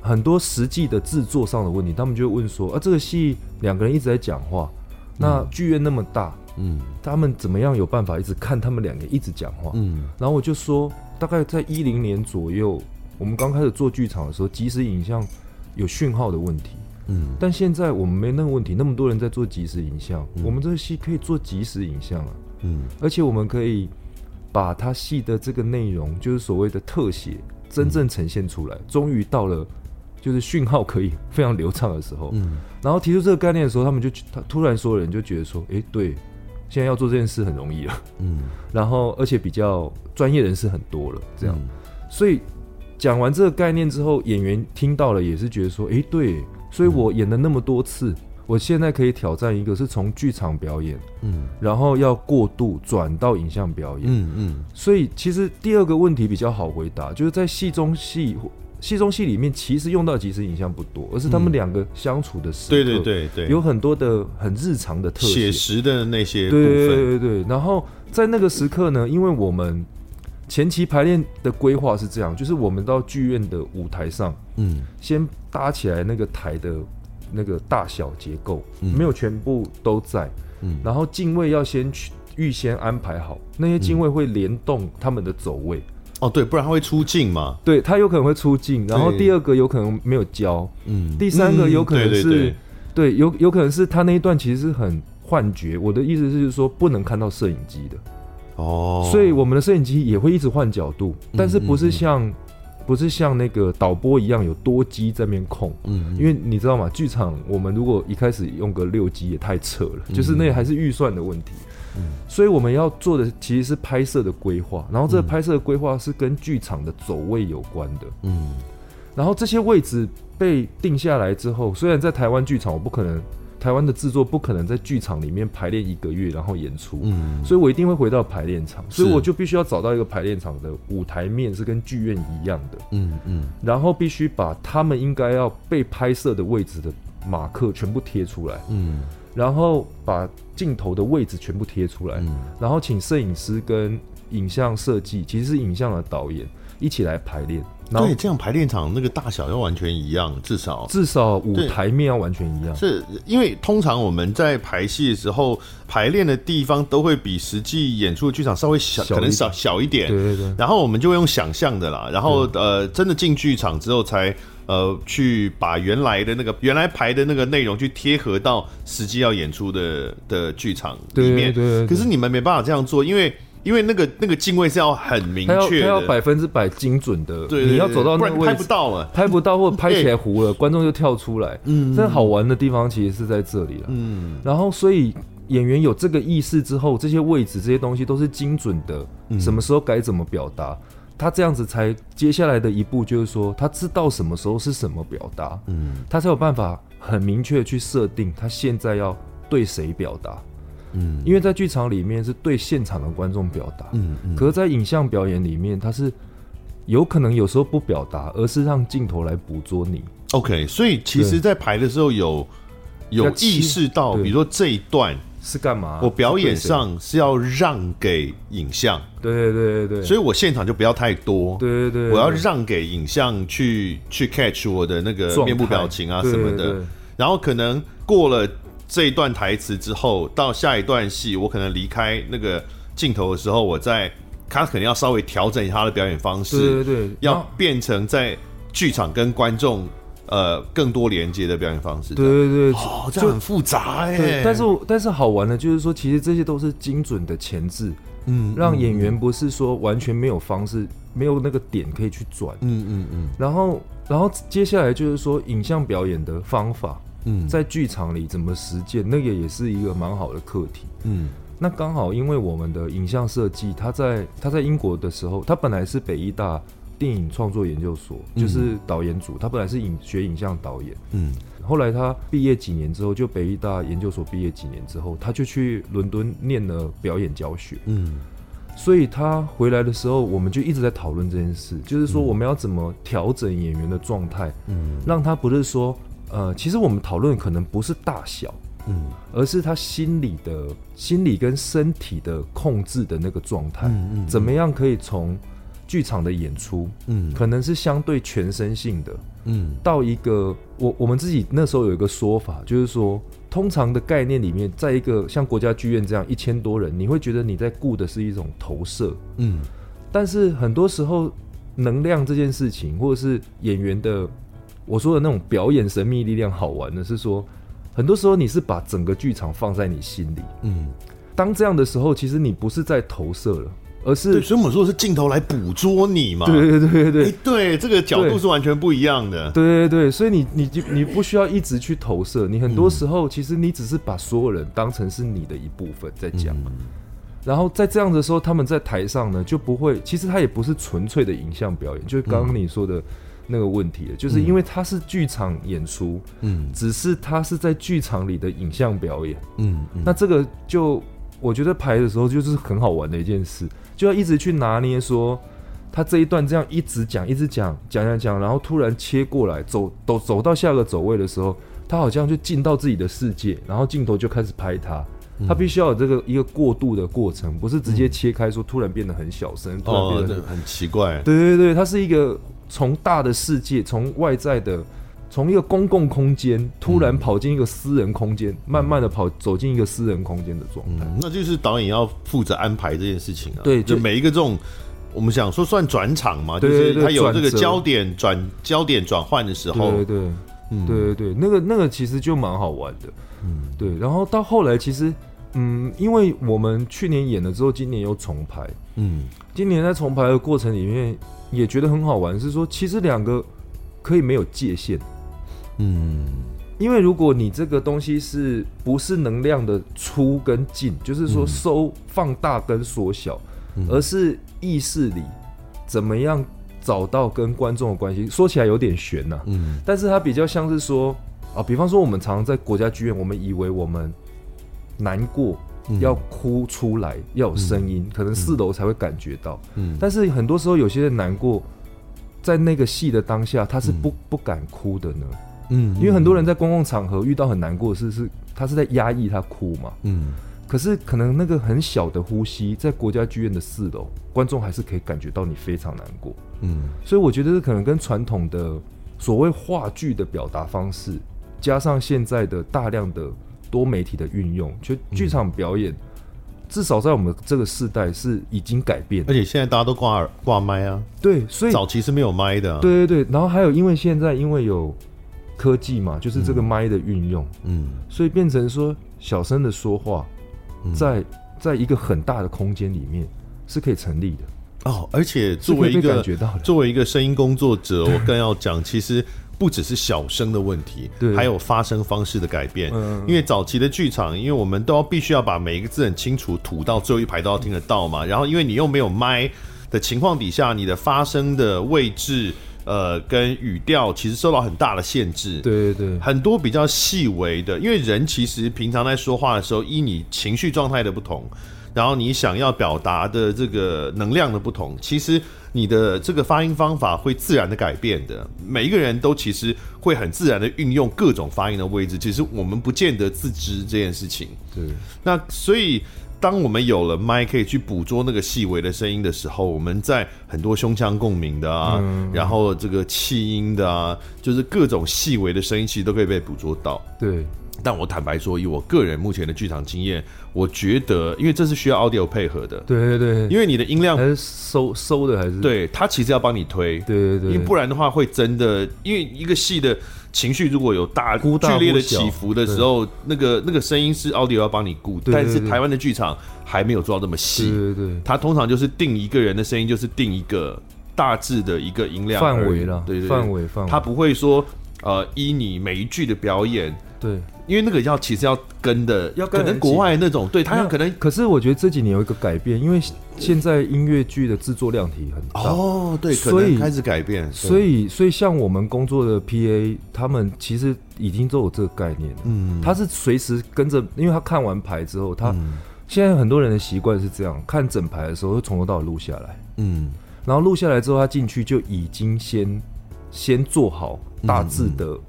很多实际的制作上的问题，他们就会问说，啊，这个戏两个人一直在讲话，那剧院那么大，嗯，他们怎么样有办法一直看他们两个一直讲话，嗯，然后我就说。大概在一零年左右，我们刚开始做剧场的时候，即时影像有讯号的问题。嗯，但现在我们没那个问题，那么多人在做即时影像，嗯、我们这个戏可以做即时影像啊。嗯，而且我们可以把它戏的这个内容，就是所谓的特写，真正呈现出来。终于、嗯、到了，就是讯号可以非常流畅的时候。嗯，然后提出这个概念的时候，他们就他突然所有人就觉得说，哎、欸，对。现在要做这件事很容易了，嗯，然后而且比较专业人士很多了，这样，嗯、所以讲完这个概念之后，演员听到了也是觉得说，哎、欸，对，所以我演了那么多次，嗯、我现在可以挑战一个是从剧场表演，嗯，然后要过渡转到影像表演，嗯嗯，所以其实第二个问题比较好回答，就是在戏中戏。戏中戏里面其实用到即时影像不多，而是他们两个相处的时刻，对对对对，有很多的很日常的特写实的那些部分，对对对对。然后在那个时刻呢，因为我们前期排练的规划是这样，就是我们到剧院的舞台上，嗯，先搭起来那个台的那个大小结构，没有全部都在，嗯，然后镜位要先去预先安排好，那些镜位会联动他们的走位。哦，对，不然他会出镜嘛？对，他有可能会出镜。然后第二个有可能没有交，嗯，第三个有可能是，嗯、对，对，对，对，有有可能是他那一段其实是很幻觉。我的意思是说，不能看到摄影机的哦，所以我们的摄影机也会一直换角度，但是不是像、不是像那个导播一样有多机在面控，嗯，嗯，因为你知道吗？剧场我们如果一开始用个六机也太扯了，嗯、就是那还是预算的问题。所以我们要做的其实是拍摄的规划，然后这个拍摄的规划是跟剧场的走位有关的。嗯，然后这些位置被定下来之后，虽然在台湾剧场，我不可能，台湾的制作不可能在剧场里面排练一个月然后演出。嗯，所以我一定会回到排练场，所以我就必须要找到一个排练场的舞台面是跟剧院一样的。嗯嗯，然后必须把他们应该要被拍摄的位置的马克全部贴出来。嗯。然后把镜头的位置全部贴出来，嗯、然后请摄影师跟影像设计，其实是影像的导演一起来排练。对，这样排练场那个大小要完全一样，至少至少舞台面要完全一样。是因为通常我们在排戏的时候，排练的地方都会比实际演出的剧场稍微小，小可能小小一点。对对对。然后我们就会用想象的啦，然后呃，真的进剧场之后才。呃，去把原来的那个原来排的那个内容去贴合到实际要演出的的剧场里面。对对，对对。可是你们没办法这样做，因为因为那个那个镜位是要很明确，他要百分之百精准的，对，你要走到那个位置拍不到了，拍不到或者拍起来糊了，观众就跳出来。嗯，真好玩的地方其实是在这里了。嗯，然后所以演员有这个意识之后，这些位置这些东西都是精准的，什么时候该怎么表达，他这样子才接下来的一步就是说，他知道什么时候是什么表达，嗯，他才有办法很明确去设定他现在要对谁表达。嗯，因为在剧场里面是对现场的观众表达，嗯，嗯，可是在影像表演里面，它是有可能有时候不表达，而是让镜头来捕捉你。OK，所以其实，在排的时候有有意识到，比如说这一段是干嘛？我表演上是要让给影像，对对对对。对，所以我现场就不要太多，对对对，我要让给影像去去 catch 我的那个面部表情啊什么的，然后可能过了。这一段台词之后，到下一段戏，我可能离开那个镜头的时候，我在他可能要稍微调整他的表演方式，对对对，要变成在剧场跟观众呃更多连接的表演方式。对对对，哦，这样很复杂哎。对，但是但是好玩的，就是说其实这些都是精准的前置，嗯，让演员不是说完全没有方式，没有那个点可以去转，嗯嗯嗯。然后然后接下来就是说影像表演的方法。嗯，在剧场里怎么实践，那个也是一个蛮好的课题。嗯，那刚好因为我们的影像设计，他在他在英国的时候，他本来是北医大电影创作研究所，就是导演组，他本来是影学影像导演。嗯，后来他毕业几年之后，就北医大研究所毕业几年之后，他就去伦敦念了表演教学。嗯，所以他回来的时候，我们就一直在讨论这件事，就是说我们要怎么调整演员的状态，嗯，让他不是说。呃，其实我们讨论可能不是大小，嗯，而是他心理的、心理跟身体的控制的那个状态，嗯嗯，怎么样可以从剧场的演出，嗯，可能是相对全身性的，嗯，到一个我我们自己那时候有一个说法，就是说，通常的概念里面，在一个像国家剧院这样一千多人，你会觉得你在顾的是一种投射，嗯，但是很多时候能量这件事情，或者是演员的。我说的那种表演神秘力量好玩的是说，很多时候你是把整个剧场放在你心里，嗯，当这样的时候，其实你不是在投射了，而是，对，所以我们说的是镜头来捕捉你嘛，对对对对。对，这个角度是完全不一样的，对对对，所以你你就你不需要一直去投射，你很多时候其实你只是把所有人当成是你的一部分在讲，嗯、然后在这样的时候，他们在台上呢就不会，其实他也不是纯粹的影像表演，就是刚刚你说的。嗯那个问题了，就是因为它是剧场演出，嗯，只是它是在剧场里的影像表演，嗯，嗯，那这个就我觉得排的时候就是很好玩的一件事，就要一直去拿捏说，他这一段这样一直讲，一直讲，讲讲讲，然后突然切过来，走走走到下个走位的时候，他好像就进到自己的世界，然后镜头就开始拍他，他必须要有这个一个过渡的过程，不是直接切开说突然变得很小声，突然变得很奇怪，对对对，他是一个。从大的世界，从外在的，从一个公共空间突然跑进一个私人空间，嗯、慢慢的跑走进一个私人空间的状态、嗯，那就是导演要负责安排这件事情啊。对，就每一个这种，我们想说算转场嘛，就是他有这个焦点转焦点转换的时候，对对对，嗯、对对对，那个那个其实就蛮好玩的，嗯，对。然后到后来，其实，嗯，因为我们去年演了之后，今年又重排，嗯，今年在重排的过程里面。也觉得很好玩，是说其实两个可以没有界限，嗯，因为如果你这个东西是不是能量的出跟进，就是说收放大跟缩小，而是意识里怎么样找到跟观众的关系，说起来有点悬呐，嗯，但是它比较像是说啊，比方说我们常常在国家剧院，我们以为我们难过。要哭出来，要有声音，嗯、可能四楼才会感觉到。嗯，但是很多时候有些人难过，在那个戏的当下，他是不、嗯、不敢哭的呢。嗯，因为很多人在公共场合遇到很难过的事，是他是在压抑他哭嘛。嗯，可是可能那个很小的呼吸，在国家剧院的四楼，观众还是可以感觉到你非常难过。嗯，所以我觉得这可能跟传统的所谓话剧的表达方式，加上现在的大量的。多媒体的运用，就剧场表演，嗯、至少在我们这个世代是已经改变。而且现在大家都挂挂麦啊，对，所以早期是没有麦的、啊。对对对，然后还有因为现在因为有科技嘛，就是这个麦的运用，嗯，所以变成说小声的说话，在在一个很大的空间里面，是可以成立的。哦，而且作为一个作为一个声音工作者，我更要讲，其实不只是小声的问题，对，还有发声方式的改变。嗯，因为早期的剧场，因为我们都要必须要把每一个字很清楚吐到最后一排都要听得到嘛。然后，因为你又没有麦的情况底下，你的发声的位置，呃，跟语调其实受到很大的限制。对对对，很多比较细微的，因为人其实平常在说话的时候，依你情绪状态的不同。然后你想要表达的这个能量的不同，其实你的这个发音方法会自然的改变的。每一个人都其实会很自然的运用各种发音的位置，其实我们不见得自知这件事情。对。那所以，当我们有了麦可以去捕捉那个细微的声音的时候，我们在很多胸腔共鸣的啊，嗯、然后这个气音的啊，就是各种细微的声音，其实都可以被捕捉到。对。但我坦白说，以我个人目前的剧场经验，我觉得，因为这是需要 audio 配合的，对对对，因为你的音量还是收收的，还是对，他其实要帮你推，对对对，因为不然的话会真的，因为一个戏的情绪如果有大剧烈的起伏的时候，那个那个声音是 audio 要帮你顾，但是台湾的剧场还没有做到这么细，对对对，他通常就是定一个人的声音，就是定一个大致的一个音量范围了，对对，范围范围，他不会说呃依你每一句的表演。对，因为那个要其实要跟的，要跟可能国外那种，对他要可能。可是我觉得这几年有一个改变，因为现在音乐剧的制作量体很大哦，对，所以开始改变。所以，所以像我们工作的 PA，他们其实已经都有这个概念了。嗯，他是随时跟着，因为他看完牌之后，他、嗯、现在很多人的习惯是这样，看整排的时候会从头到尾录下来。嗯，然后录下来之后，他进去就已经先先做好大致的。嗯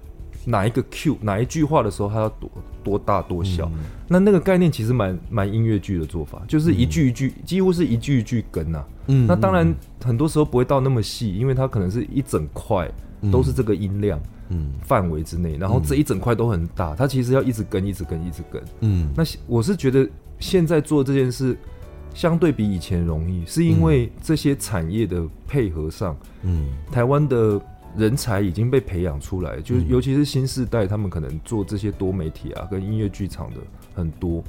哪一个 Q 哪一句话的时候，它要多多大多小？嗯、那那个概念其实蛮蛮音乐剧的做法，就是一句一句，嗯、几乎是一句一句跟呐、啊。嗯，那当然很多时候不会到那么细，因为它可能是一整块都是这个音量，嗯，范围之内，然后这一整块都很大，它其实要一直跟，一直跟，一直跟。嗯，那我是觉得现在做这件事相对比以前容易，是因为这些产业的配合上，嗯，台湾的。人才已经被培养出来，就是尤其是新世代，他们可能做这些多媒体啊，跟音乐剧场的很多，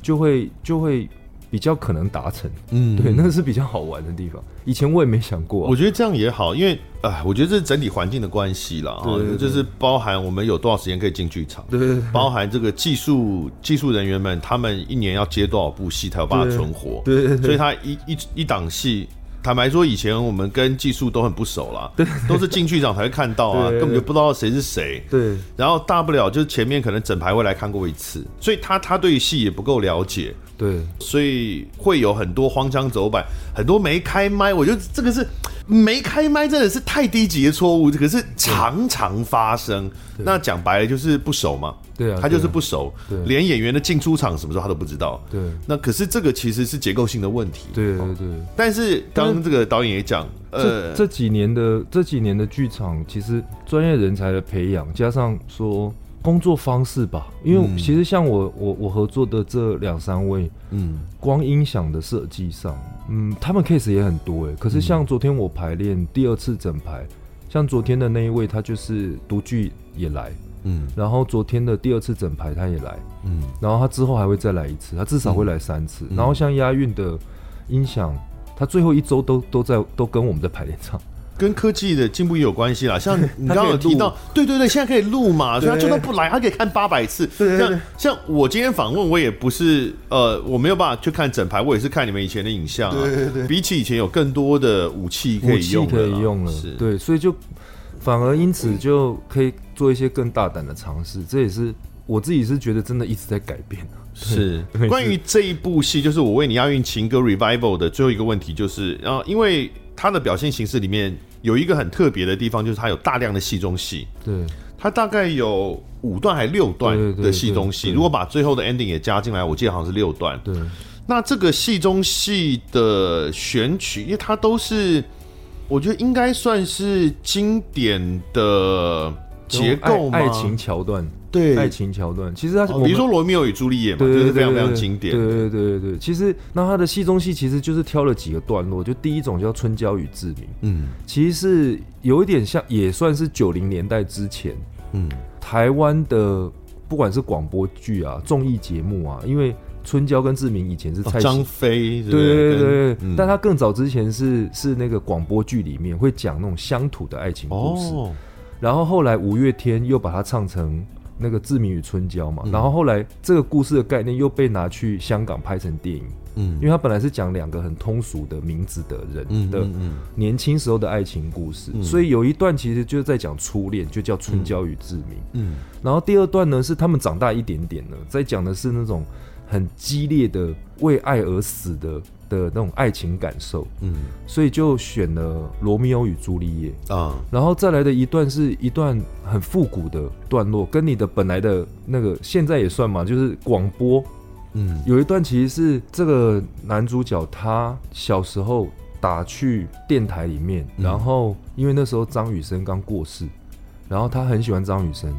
就会就会比较可能达成。嗯，对，那个是比较好玩的地方。以前我也没想过啊，我觉得这样也好，因为啊，我觉得这是整体环境的关系啦。对，对，对，就是包含我们有多少时间可以进剧场，对，包含这个技术技术人员们，他们一年要接多少部戏才有办法存活。对，对，所以他一一一档戏。坦白说，以前我们跟技术都很不熟啦，对，都是进剧场才会看到啊，根本就不知道谁是谁。对，然后大不了就是前面可能整排会来看过一次，所以他他对戏也不够了解，对，所以会有很多荒腔走板，很多没开麦。我觉得这个是没开麦，真的是太低级的错误，可是常常发生。那讲白了就是不熟嘛。对啊，他就是不熟，对，连演员的进出场什么时候他都不知道。对，那可是这个其实是结构性的问题。对对对。但是刚刚这个导演也讲，呃，这几年的这几年的剧场，其实专业人才的培养，加上说工作方式吧，因为其实像我我我合作的这两三位，嗯，光音响的设计上，嗯，他们 case 也很多哎。可是像昨天我排练第二次整排，像昨天的那一位，他就是独剧也来。嗯，然后昨天的第二次整排他也来，嗯，然后他之后还会再来一次，他至少会来三次。嗯、然后像押韵的音响，他最后一周都都在都跟我们在排练场，跟科技的进步也有关系啦。像 你刚刚有提到，对对对，现在可以录嘛，所以他就算不来，他可以看八百次。对对对，像像我今天访问，我也不是呃，我没有办法去看整排，我也是看你们以前的影像啊。对对对，比起以前有更多的武器可以用，可以用了，是对，所以就。反而因此就可以做一些更大胆的尝试，这也是我自己是觉得真的一直在改变。啊是关于这一部戏，就是我为你押韵情歌 Revival 的最后一个问题，就是然后因为它的表现形式里面有一个很特别的地方，就是它有大量的戏中戏。对，它大概有五段还六段的戏中戏，如果把最后的 ending 也加进来，我记得好像是六段。对，那这个戏中戏的选曲，因为它都是。我觉得应该算是经典的结构吗？爱情桥段，对，爱情桥段。其实它，比如说《罗密欧与朱丽叶》嘛，就是非常非常经典。对对对对对。其实那他的戏中戏其实就是挑了几个段落，就第一种叫《春娇与志明》，嗯，其实是有一点像，也算是九零年代之前，嗯，台湾的不管是广播剧啊、综艺节目啊，因为春娇跟志明以前是蔡张飞，对对对对，但他更早之前是是那个广播剧里面会讲那种乡土的爱情故事，然后后来五月天又把它唱成那个志明与春娇嘛，然后后来这个故事的概念又被拿去香港拍成电影。嗯，因为他本来是讲两个很通俗的名字的人的年轻时候的爱情故事，所以有一段其实就是在讲初恋，就叫春娇与志明。嗯，然后第二段呢是他们长大一点点了，在讲的是那种很激烈的为爱而死的的那种爱情感受。嗯，所以就选了罗密欧与朱丽叶啊，然后再来的一段是一段很复古的段落，跟你的本来的那个现在也算嘛，就是广播。嗯，有一段其实是这个男主角他小时候打去电台里面，嗯、然后因为那时候张雨生刚过世，然后他很喜欢张雨生，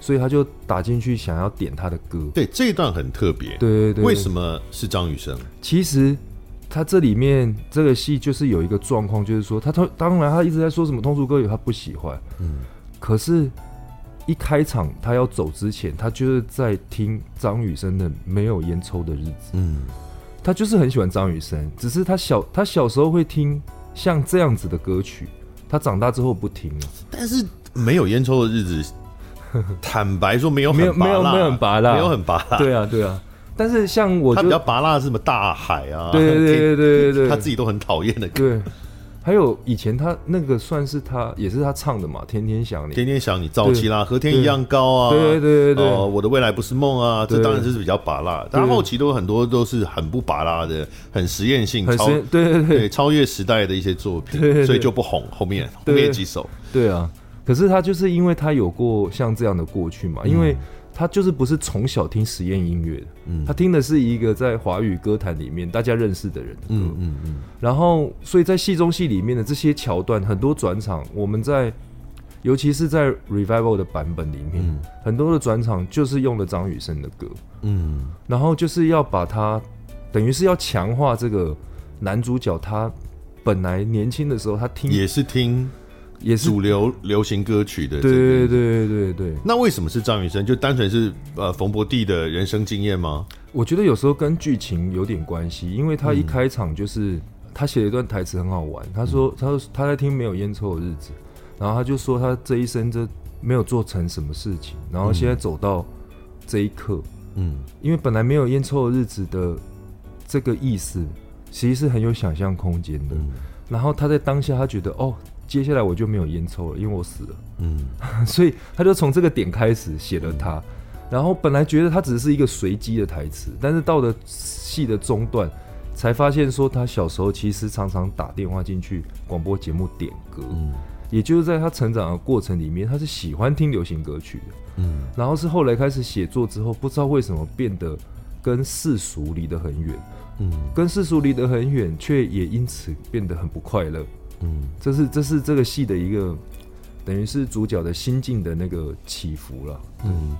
所以他就打进去想要点他的歌。对，这一段很特别。对对对。为什么是张雨生？其实他这里面这个戏就是有一个状况，就是说他他当然他一直在说什么通俗歌曲他不喜欢，嗯，可是。一开场，他要走之前，他就是在听张雨生的《没有烟抽的日子》。嗯，他就是很喜欢张雨生，只是他小他小时候会听像这样子的歌曲，他长大之后不听了。但是《没有烟抽的日子》，坦白说没有没有没有没有很拔辣，没有很拔辣。对啊对啊，但是像我，他比较拔辣是什么大海啊？对 对对对对对，他自己都很讨厌的歌。还有以前他那个算是他也是他唱的嘛，天天想你，天天想你，早期啦，和天一样高啊，对对对对，哦，我的未来不是梦啊，这当然就是比较拔辣，但后期都很多都是很不拔辣的，很实验性，超对对对，超越时代的一些作品，所以就不红。后面后面几首，对啊，可是他就是因为他有过像这样的过去嘛，因为。他就是不是从小听实验音乐的，嗯，他听的是一个在华语歌坛里面大家认识的人的歌，嗯嗯嗯，然后所以在戏中戏里面的这些桥段，很多转场，我们在尤其是在 revival 的版本里面，很多的转场就是用了张雨生的歌，嗯，然后就是要把他等于是要强化这个男主角，他本来年轻的时候他听也是听。也是主流流行歌曲的，对对对对对。那为什么是张雨生？就单纯是呃冯博弟的人生经验吗？我觉得有时候跟剧情有点关系，因为他一开场就是、嗯、他写了一段台词很好玩，他说他说他在听没有烟抽的日子，然后他就说他这一生这没有做成什么事情，然后现在走到这一刻，嗯，因为本来没有烟抽的日子的这个意思，其实是很有想象空间的。嗯、然后他在当下他觉得哦。接下来我就没有烟抽了，因为我死了。嗯，所以他就从这个点开始写了他。然后本来觉得他只是一个随机的台词，但是到了戏的中段，才发现说他小时候其实常常打电话进去广播节目点歌。嗯，也就是在他成长的过程里面，他是喜欢听流行歌曲的。嗯，然后是后来开始写作之后，不知道为什么变得跟世俗离得很远。嗯，跟世俗离得很远，却也因此变得很不快乐。嗯，这是这是这个戏的一个，等于是主角的心境的那个起伏了。嗯，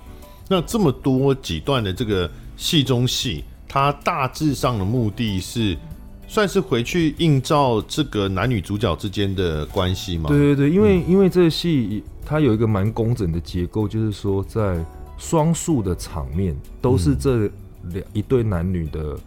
那这么多几段的这个戏中戏，它大致上的目的是算是回去映照这个男女主角之间的关系吗？对对对，因为、嗯、因为这个戏它有一个蛮工整的结构，就是说在双数的场面都是这两一对男女的。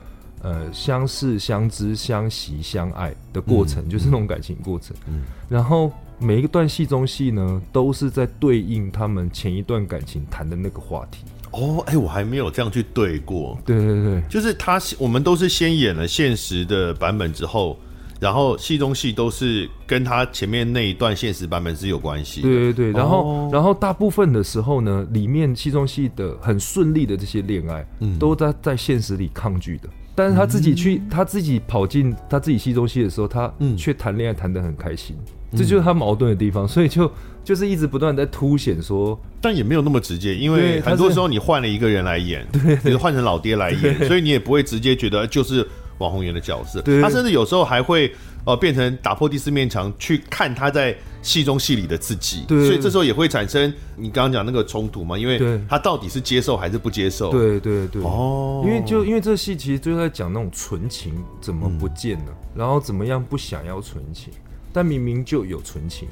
呃，相识、相知、相惜、相爱的过程，嗯、就是那种感情过程。嗯，然后每一段戏中戏呢，都是在对应他们前一段感情谈的那个话题。哦，哎、欸，我还没有这样去对过。对对对，就是他，我们都是先演了现实的版本之后，然后戏中戏都是跟他前面那一段现实版本是有关系。对对对，然后、哦、然后大部分的时候呢，里面戏中戏的很顺利的这些恋爱，嗯，都在在现实里抗拒的。但是他自己去，嗯、他自己跑进他自己戏中戏的时候，他却谈恋爱谈得很开心，嗯、这就是他矛盾的地方，所以就就是一直不断在凸显说，但也没有那么直接，因为很多时候你换了一个人来演，对，比如换成老爹来演，所以你也不会直接觉得就是网红演的角色，他甚至有时候还会。呃，变成打破第四面墙去看他在戏中戏里的自己，对，所以这时候也会产生你刚刚讲那个冲突嘛，因为他到底是接受还是不接受？对对对，哦，因为就因为这戏其实就在讲那种纯情怎么不见了，嗯、然后怎么样不想要纯情，但明明就有纯情。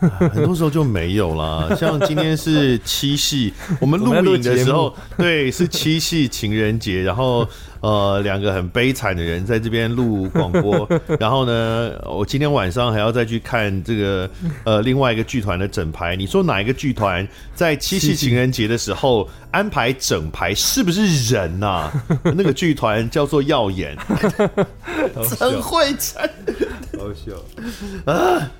很多时候就没有啦。像今天是七夕，我们录影的时候，对，是七夕情人节，然后。呃，两个很悲惨的人在这边录广播，然后呢，我今天晚上还要再去看这个呃另外一个剧团的整排。你说哪一个剧团在七夕情人节的时候安排整排是不是人呐、啊？那个剧团叫做耀眼，真会撑，好笑啊！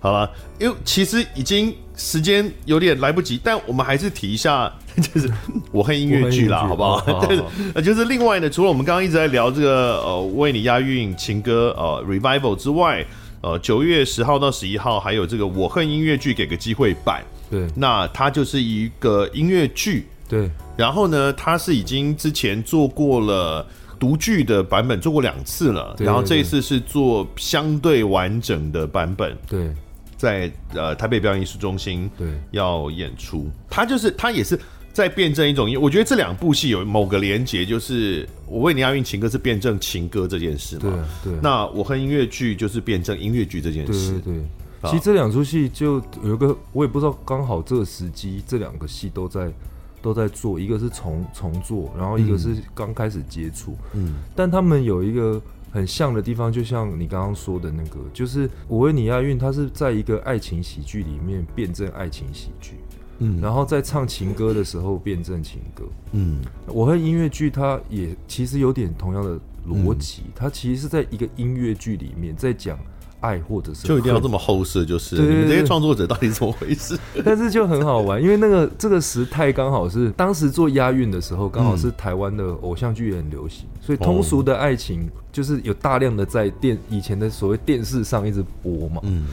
好了，因为其实已经时间有点来不及，但我们还是提一下，就是我恨音乐剧啦，好不好？对，呃，就是另外呢，除了我们刚刚一直在聊这个呃为你押韵情歌呃 revival 之外，呃，九月十号到十一号还有这个我恨音乐剧给个机会版，对，那它就是一个音乐剧，对，然后呢，它是已经之前做过了独剧的版本，做过两次了，然后这一次是做相对完整的版本，对。在呃台北表演艺术中心对。要演出，他就是他也是在辩证一种，我觉得这两部戏有某个连结，就是我为你押韵情歌是辩证情歌这件事嘛，对对。那我和音乐剧就是辩证音乐剧这件事，对对，对。其实这两出戏就有一个，我也不知道刚好这个时机，这两个戏都在都在做，一个是重重做，然后一个是刚开始接触，嗯，但他们有一个。很像的地方，就像你刚刚说的那个，就是我为你押韵，它是在一个爱情喜剧里面辩证爱情喜剧，嗯，然后在唱情歌的时候辩证情歌，嗯，我和音乐剧，它也其实有点同样的逻辑，嗯，它其实是在一个音乐剧里面在讲。爱或者是就一定要这么后设，就是你们这些创作者到底怎么回事？但是就很好玩，因为那个这个时态刚好是当时做押韵的时候，刚好是台湾的偶像剧也很流行，所以通俗的爱情就是有大量的在电以前的所谓电视上一直播嘛。嗯，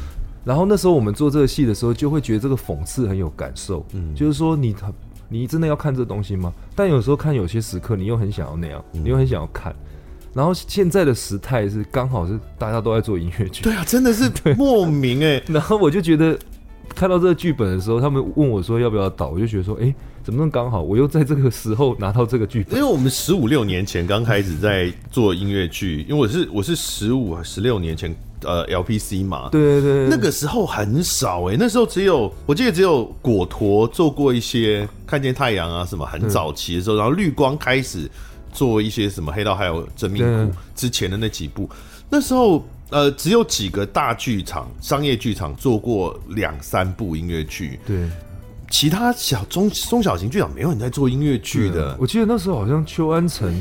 然后那时候我们做这个戏的时候，就会觉得这个讽刺很有感受。嗯，就是说你你真的要看这东西吗？但有时候看有些时刻，你又很想要那样，你又很想要看。然后现在的时态是刚好是大家都在做音乐剧，对啊，真的是 莫名哎。然后我就觉得看到这个剧本的时候，他们问我说要不要导，我就觉得说，哎，怎么能刚好我又在这个时候拿到这个剧本？因为我们十五六年前刚开始在做音乐剧，因为我是我是十五十六年前呃 LPC 嘛，对对对，那个时候很少哎，那时候只有我记得只有果陀做过一些看见太阳啊什么，很早期的时候，然后绿光开始。做一些什么黑道还有真命苦之前的那几部，那时候呃只有几个大剧场商业剧场做过两三部音乐剧，对，其他小中中小型剧场没有人在做音乐剧的。我记得那时候好像邱安成。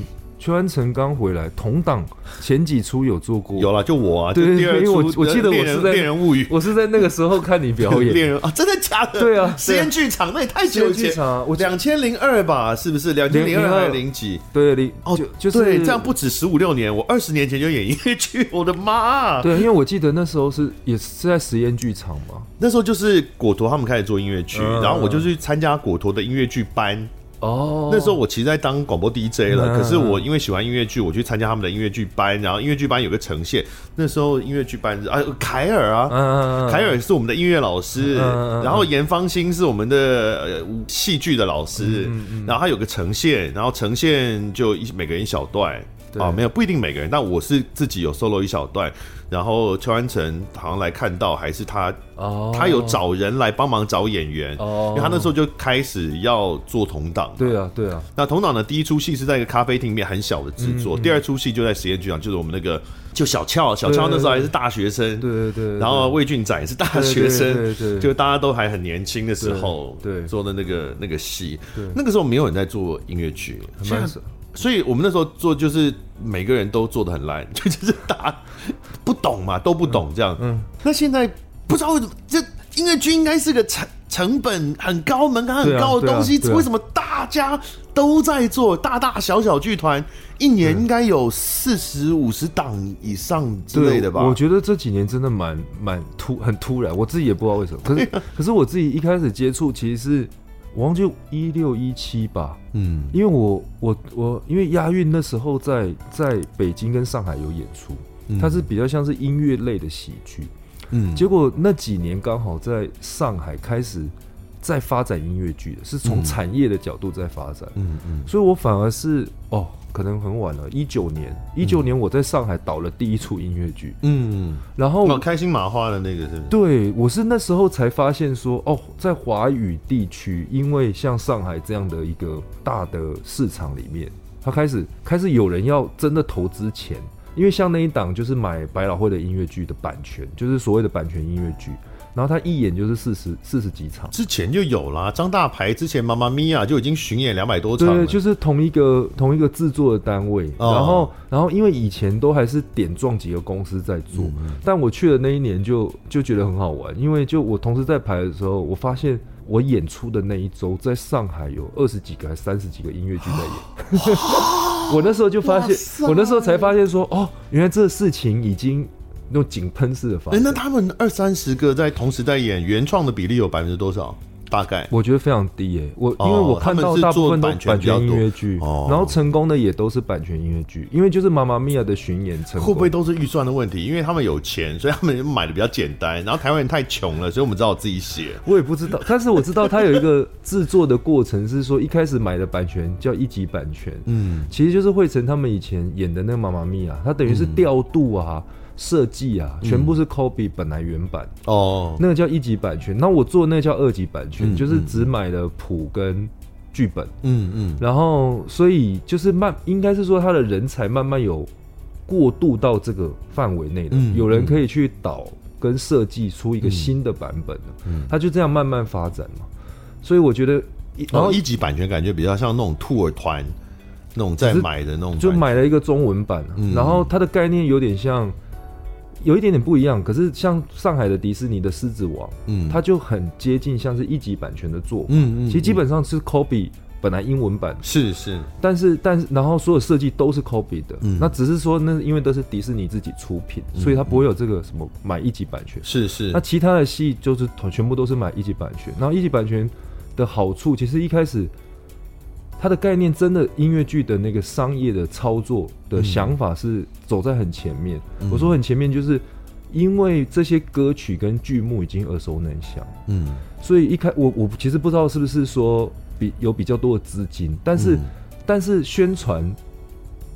邱安成刚回来，同档前几出有做过，有了就我啊，对，对，对，因为我我记得我是在《恋人物语》，我是在那个时候看你表演，恋人啊，真的假的？对啊，实验剧场那也太久以前，我两千零二吧，是不是？两千零二还是零几？对零哦，就是对，这样不止十五六年，我二十年前就演音乐剧，我的妈！对，因为我记得那时候是也是在实验剧场嘛，那时候就是果陀他们开始做音乐剧，然后我就去参加果陀的音乐剧班。哦，那时候我其实在当广播 DJ 了，可是我因为喜欢音乐剧，我去参加他们的音乐剧班，然后音乐剧班有个呈现，那时候音乐剧班啊，凯尔啊，凯尔是我们的音乐老师，然后严芳心是我们的戏剧的老师，然后他有个呈现，然后呈现就一每个人一小段。啊，没有不一定每个人，但我是自己有 solo 一小段，然后邱安成好像来看到，还是他，oh. 他有找人来帮忙找演员，oh. 因为他那时候就开始要做同档。对啊，对啊。那同档的第一出戏是在一个咖啡厅里面很小的制作，嗯、第二出戏就在实验剧场，就是我们那个就小俏，小俏那时候还是大学生，对对对。然后魏俊展也是大学生，对对，就大家都还很年轻的时候，对做的那个那个戏，那个时候没有人在做音乐剧，所以我们那时候做就是每个人都做的很烂，就 就是打不懂嘛，都不懂这样。嗯，那现在不知道为什么这音乐剧应该是个成成本很高、门槛很高的东西，为什么大家都在做？大大小小剧团一年应该有四十五十档以上之类的吧？我觉得这几年真的蛮蛮突很突然，我自己也不知道为什么。可是可是我自己一开始接触其实是。我忘记一六一七吧，嗯，因为我我我因为押韵那时候在在北京跟上海有演出，嗯、它是比较像是音乐类的喜剧，嗯，结果那几年刚好在上海开始在发展音乐剧的，是从产业的角度在发展。嗯嗯，所以我反而是哦，可能很晚了，一九年，一九年我在上海导了第一出音乐剧。嗯，然后开心麻花的那个是不是？对，我是那时候才发现说，哦，在华语地区，因为像上海这样的一个大的市场里面，他开始开始有人要真的投资钱，因为像那一档就是买百老汇的音乐剧的版权，就是所谓的版权音乐剧。然后他一演就是四十四十几场，之前就有啦。张大牌之前《妈妈咪呀》就已经巡演两百多场了。对，就是同一个同一个制作的单位。哦、然后，然后因为以前都还是点状几个公司在做，嗯、但我去的那一年就就觉得很好玩，因为就我同时在排的时候，我发现我演出的那一周在上海有二十几个还三十几个音乐剧在演。我那时候就发现，我那时候才发现说，哦，原来这事情已经。用井喷式的方式。哎，那他们二三十个在同时在演原创的比例有百分之多少？大概我觉得非常低诶。我因为我看到大部分都版权音乐剧，然后成功的也都是版权音乐剧。因为就是《妈妈咪呀》的巡演成功，会不会都是预算的问题？因为他们有钱，所以他们买的比较简单。然后台湾人太穷了，所以我们只好自己写。我也不知道，但是我知道他有一个制作的过程，是说一开始买的版权叫一级版权，嗯，其实就是惠成他们以前演的那个《妈妈咪呀》，它等于是调度啊。设计啊，全部是 copy 本来原版哦，那个叫一级版权。那我做那个叫二级版权，就是只买了谱跟剧本，嗯嗯。然后，所以就是慢，应该是说他的人才慢慢有过渡到这个范围内的，有人可以去导跟设计出一个新的版本，嗯，他就这样慢慢发展嘛。所以我觉得，然后一级版权感觉比较像那种 tour 团那种在买的那种，就买了一个中文版，然后它的概念有点像。有一点点不一样，可是像上海的迪士尼的《狮子王》，嗯，它就很接近像是一级版权的作品，嗯嗯，其实基本上是 copy 本来英文版，是是，但是但是然后所有设计都是 copy 的，嗯，那只是说那因为都是迪士尼自己出品，所以它不会有这个什么买一级版权，是是，那其他的戏就是全部都是买一级版权，然后一级版权的好处其实一开始。它的概念真的音乐剧的那个商业的操作的想法是走在很前面。嗯、我说很前面，就是因为这些歌曲跟剧目已经耳熟能详，嗯，所以一开我我其实不知道是不是说比有比较多的资金，但是、嗯、但是宣传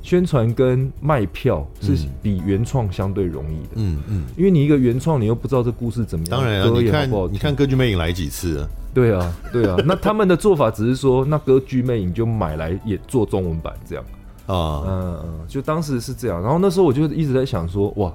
宣传跟卖票是比原创相对容易的，嗯嗯，因为你一个原创，你又不知道这故事怎么样，当然啊，你看你看歌剧魅影来几次啊。对啊，对啊，那他们的做法只是说，那歌剧魅影就买来也做中文版这样。啊，嗯嗯，就当时是这样。然后那时候我就一直在想说，哇，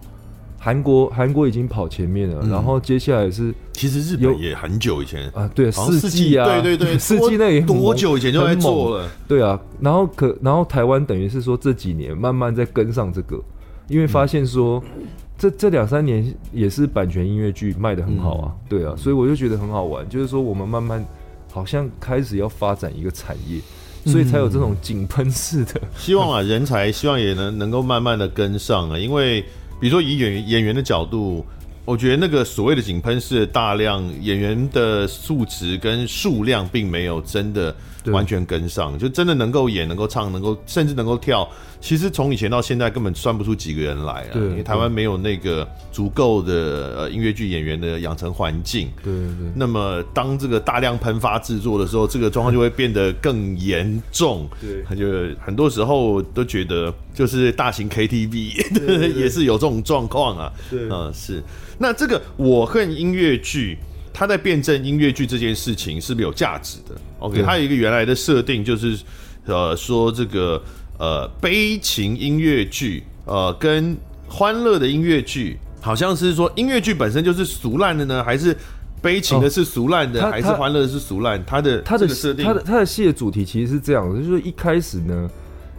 韩国韩国已经跑前面了，嗯、然后接下来是其实日本也很久以前啊，对，四季啊，对对对，四季那也多久以前就在做了，对啊。然后可然后台湾等于是说这几年慢慢在跟上这个，因为发现说。嗯这这两三年也是版权音乐剧卖的很好啊，嗯、对啊，所以我就觉得很好玩，就是说我们慢慢好像开始要发展一个产业，所以才有这种井喷式的、嗯。希望啊，人才希望也能能够慢慢的跟上啊，因为比如说以演员演员的角度，我觉得那个所谓的井喷式大量演员的素质跟数量并没有真的完全跟上，就真的能够演、能够唱、能够甚至能够跳。其实从以前到现在根本算不出几个人来啊，因为台湾没有那个足够的呃音乐剧演员的养成环境。对对。那么当这个大量喷发制作的时候，这个状况就会变得更严重。对。他就很多时候都觉得，就是大型 KTV 也是有这种状况啊。对。嗯，是。那这个我恨音乐剧，它在辩证音乐剧这件事情是不是有价值的？OK，他有一个原来的设定，就是呃说这个。呃，悲情音乐剧，呃，跟欢乐的音乐剧，好像是说音乐剧本身就是俗烂的呢，还是悲情的是俗烂的，哦、还是欢乐的是俗烂？他的他的设定，他的他的戏的主题其实是这样的，就是说一开始呢，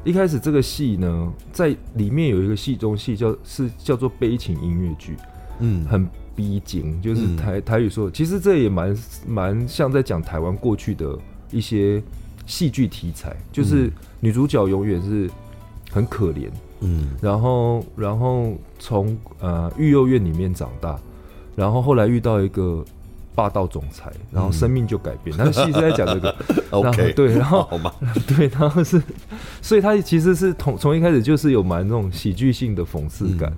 一开始这个戏呢，在里面有一个戏中戏叫是叫做悲情音乐剧，嗯，很逼真，就是台、嗯、台语说，其实这也蛮蛮像在讲台湾过去的一些戏剧题材，就是。女主角永远是很可怜，嗯，然后，然后从呃育幼院里面长大，然后后来遇到一个霸道总裁，然后生命就改变。那戏是在讲这个，OK，对，然后 对，然后是，所以他其实是从从一开始就是有蛮那种喜剧性的讽刺感。嗯、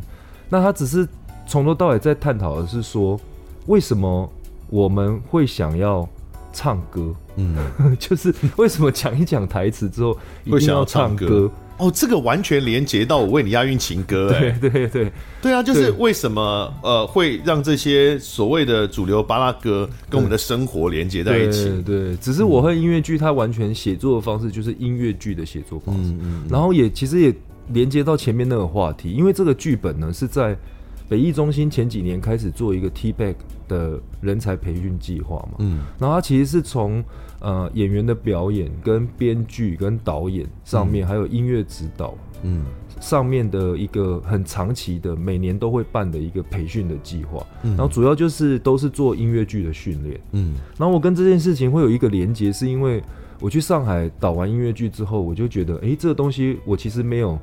那他只是从头到尾在探讨的是说，为什么我们会想要唱歌，嗯，就是为什么讲一讲台词之后一定要唱歌？哦，这个完全连接到我为你押韵情歌，哎，对对对，对啊，就是为什么呃会让这些所谓的主流巴拉歌跟我们的生活连接在一起？对，对，只是我和音乐剧它完全写作的方式就是音乐剧的写作方式，嗯嗯，然后也其实也连接到前面那个话题，因为这个剧本呢是在北艺中心前几年开始做一个 T-back 的人才培训计划嘛，嗯，然后它其实是从。呃，演员的表演、跟编剧、跟导演上面，还有音乐指导，嗯，上面的一个很长期的，每年都会办的一个培训的计划。嗯然后主要就是都是做音乐剧的训练。嗯，然后我跟这件事情会有一个连接，是因为我去上海导完音乐剧之后，我就觉得，哎，这个东西我其实没有。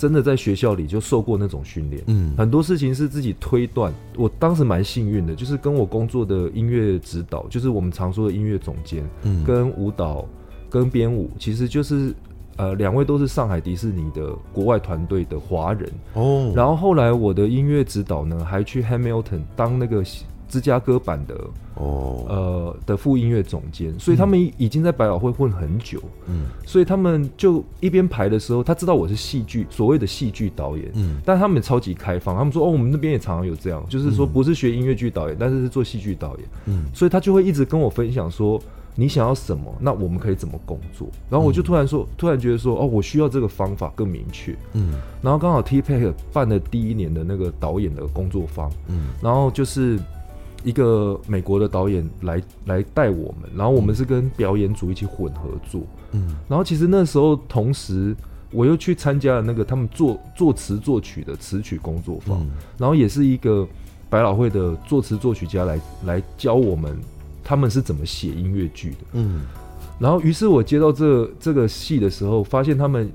真的在学校里就受过那种训练，嗯，很多事情是自己推断。我当时蛮幸运的，就是跟我工作的音乐指导，就是我们常说的音乐总监，嗯，跟舞蹈、跟编舞，其实就是呃两位都是上海迪士尼的国外团队的华人哦。然后后来我的音乐指导呢，还去 Hamilton 当那个。芝加哥版的哦，呃的副音乐总监，所以他们已经在百老汇混很久，嗯，所以他们就一边排的时候，他知道我是戏剧所谓的戏剧导演，嗯，但他们超级开放，他们说哦，我们那边也常常有这样，就是说不是学音乐剧导演，但是是做戏剧导演，嗯，所以他就会一直跟我分享说，你想要什么，那我们可以怎么工作，然后我就突然说，突然觉得说，哦，我需要这个方法更明确，嗯，然后刚好 T-Pack 办了第一年的那个导演的工作坊，嗯，然后就是。一个美国的导演来来带我们，然后我们是跟表演组一起混合作，嗯，然后其实那时候同时我又去参加了那个他们作作词作曲的词曲工作坊，嗯，然后也是一个百老汇的作词作曲家来来教我们他们是怎么写音乐剧的，嗯，然后于是我接到这这个戏的时候，发现他们。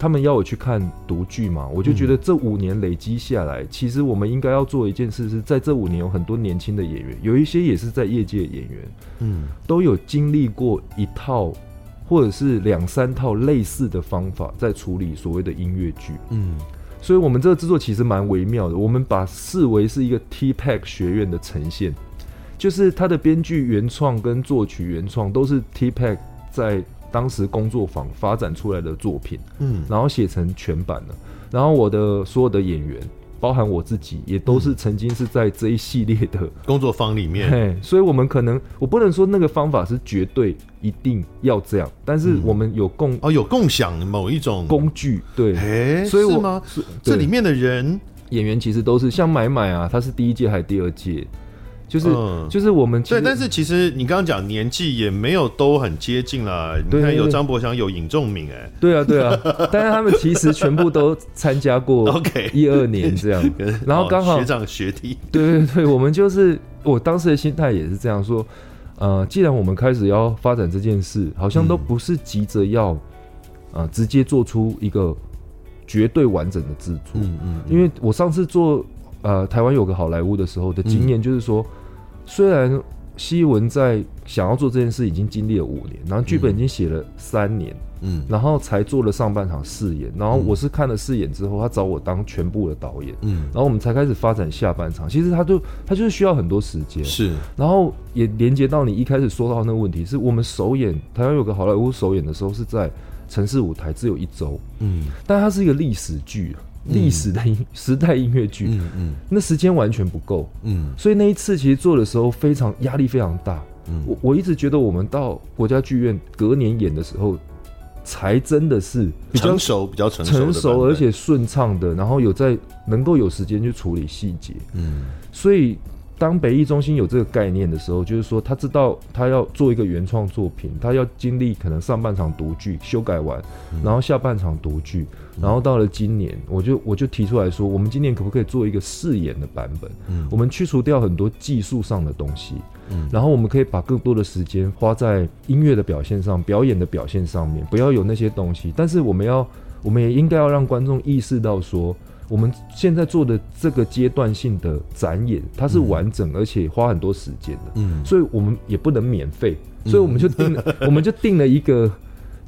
他们要我去看独剧嘛，我就觉得这五年累积下来，其实我们应该要做一件事，是在这五年有很多年轻的演员，有一些也是在业界的演员，嗯，都有经历过一套或者是两三套类似的方法在处理所谓的音乐剧，嗯，所以我们这个制作其实蛮微妙的，我们把视为是一个 T-Pack 学院的呈现，就是他的编剧原创跟作曲原创都是 T-Pack 在。当时工作坊发展出来的作品，嗯，然后写成全版的，然后我的所有的演员，包含我自己，也都是曾经是在这一系列的工作坊里面，嘿，所以我们可能我不能说那个方法是绝对一定要这样，但是我们有共哦有共享某一种工具，对，哎，所以我吗？这里面的人？演员其实都是像买买啊，他是第一届还是第二届？就是、嗯、就是我们对，但是其实你刚刚讲年纪也没有都很接近啦。你看有张博祥，有尹仲明，哎，对啊对啊，但是他们其实全部都参加过，OK，一二年这样，然后刚好学长学弟，对对对，我们就是我当时的心态也是这样说，呃，既然我们开始要发展这件事，好像都不是急着要、呃、直接做出一个绝对完整的制作，嗯嗯，因为我上次做呃台湾有个好莱坞的时候的经验就是说。虽然希文在想要做这件事已经经历了五年，然后剧本已经写了三年，嗯，然后才做了上半场试演，然后我是看了试演之后，他找我当全部的导演，嗯，然后我们才开始发展下半场。其实他就他就是需要很多时间，是，然后也连接到你一开始说到那个问题，是我们首演台湾有个好莱坞首演的时候是在城市舞台，只有一周，嗯，但它是一个历史剧啊。历史的音时代音乐剧，嗯嗯，那时间完全不够，嗯，所以那一次其实做的时候非常压力非常大，嗯，我我一直觉得我们到国家剧院隔年演的时候，才真的是比较成熟，比较成熟，成熟而且顺畅的，然后有在能够有时间去处理细节，嗯，所以。当北艺中心有这个概念的时候，就是说他知道他要做一个原创作品，他要经历可能上半场读剧修改完，然后下半场读剧，然后到了今年，我就我就提出来说，我们今年可不可以做一个试演的版本？嗯，我们去除掉很多技术上的东西，嗯，然后我们可以把更多的时间花在音乐的表现上、表演的表现上面，不要有那些东西。但是我们要，我们也应该要让观众意识到说。我们现在做的这个阶段性的展演，它是完整而且花很多时间的，嗯，所以我们也不能免费，所以我们就定了，我们就定了一个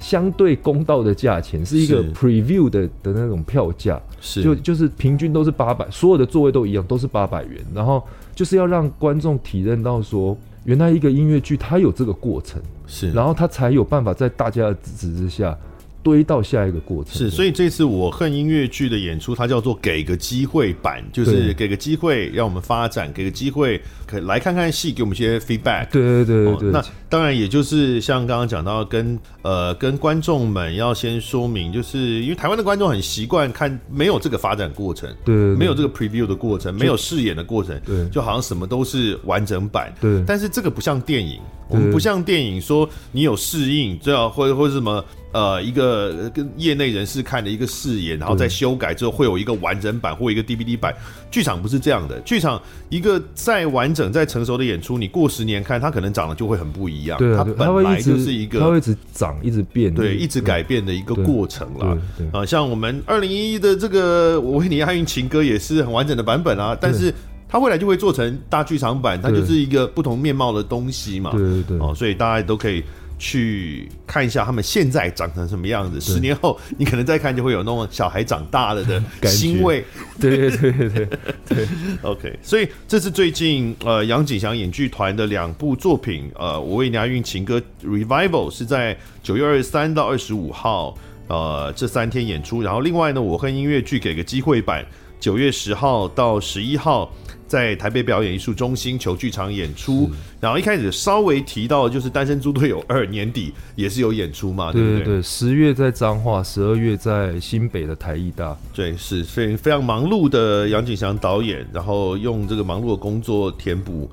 相对公道的价钱，是一个 preview 的的那种票价，是。就就是平均都是八百，所有的座位都一样，都是八百元，然后就是要让观众体认到说，原来一个音乐剧它有这个过程，是，然后它才有办法在大家的支持之下。堆到下一个过程是，所以这次我恨音乐剧的演出，它叫做给个机会版，就是给个机会让我们发展，给个机会可来看看戏，给我们一些 feedback。对对对对，对、哦。那当然，也就是像刚刚讲到跟，跟呃跟观众们要先说明，就是因为台湾的观众很习惯看没有这个发展过程，对，没有这个 preview 的过程，没有试演的过程，对，就好像什么都是完整版。对，但是这个不像电影，我们不像电影说你有适应，最好或者或者什么。呃，一个跟业内人士看的一个视野，然后再修改之后会有一个完整版或一个 DVD 版。剧场不是这样的，剧场一个再完整、再成熟的演出，你过十年看，它可能长得就会很不一样。对，它本来就是一个，它会一直长、一直变，对，一直改变的一个过程啦。啊，像我们二零一一的这个《我为你押韵情歌》也是很完整的版本啊，但是它未来就会做成大剧场版，它就是一个不同面貌的东西嘛。对对对，哦，所以大家都可以。去看一下他们现在长成什么样子，十年后你可能再看就会有那种小孩长大了的 欣慰。对对对对对，对，OK。所以这是最近呃杨景祥演剧团的两部作品，呃，我为你押韵情歌 Revival 是在九月二十三到二十五号，呃，这三天演出。然后另外呢，我和音乐剧给个机会版，九月十号到十一号。在台北表演艺术中心球剧场演出，然后一开始稍微提到就是《单身猪队友二》年底也是有演出嘛，对不对？对，十月在彰化，十二月在新北的台艺大。对，是非非常忙碌的杨景祥导演，然后用这个忙碌的工作填补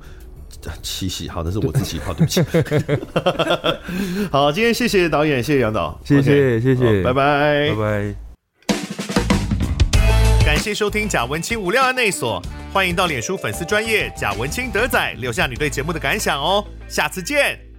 七夕。好，那是我自己，好，对不起。好，今天谢谢导演，谢谢杨导，谢谢谢谢，拜拜，拜拜。谢收听贾文清无料案内所。欢迎到脸书粉丝专业贾文清德仔留下你对节目的感想哦，下次见。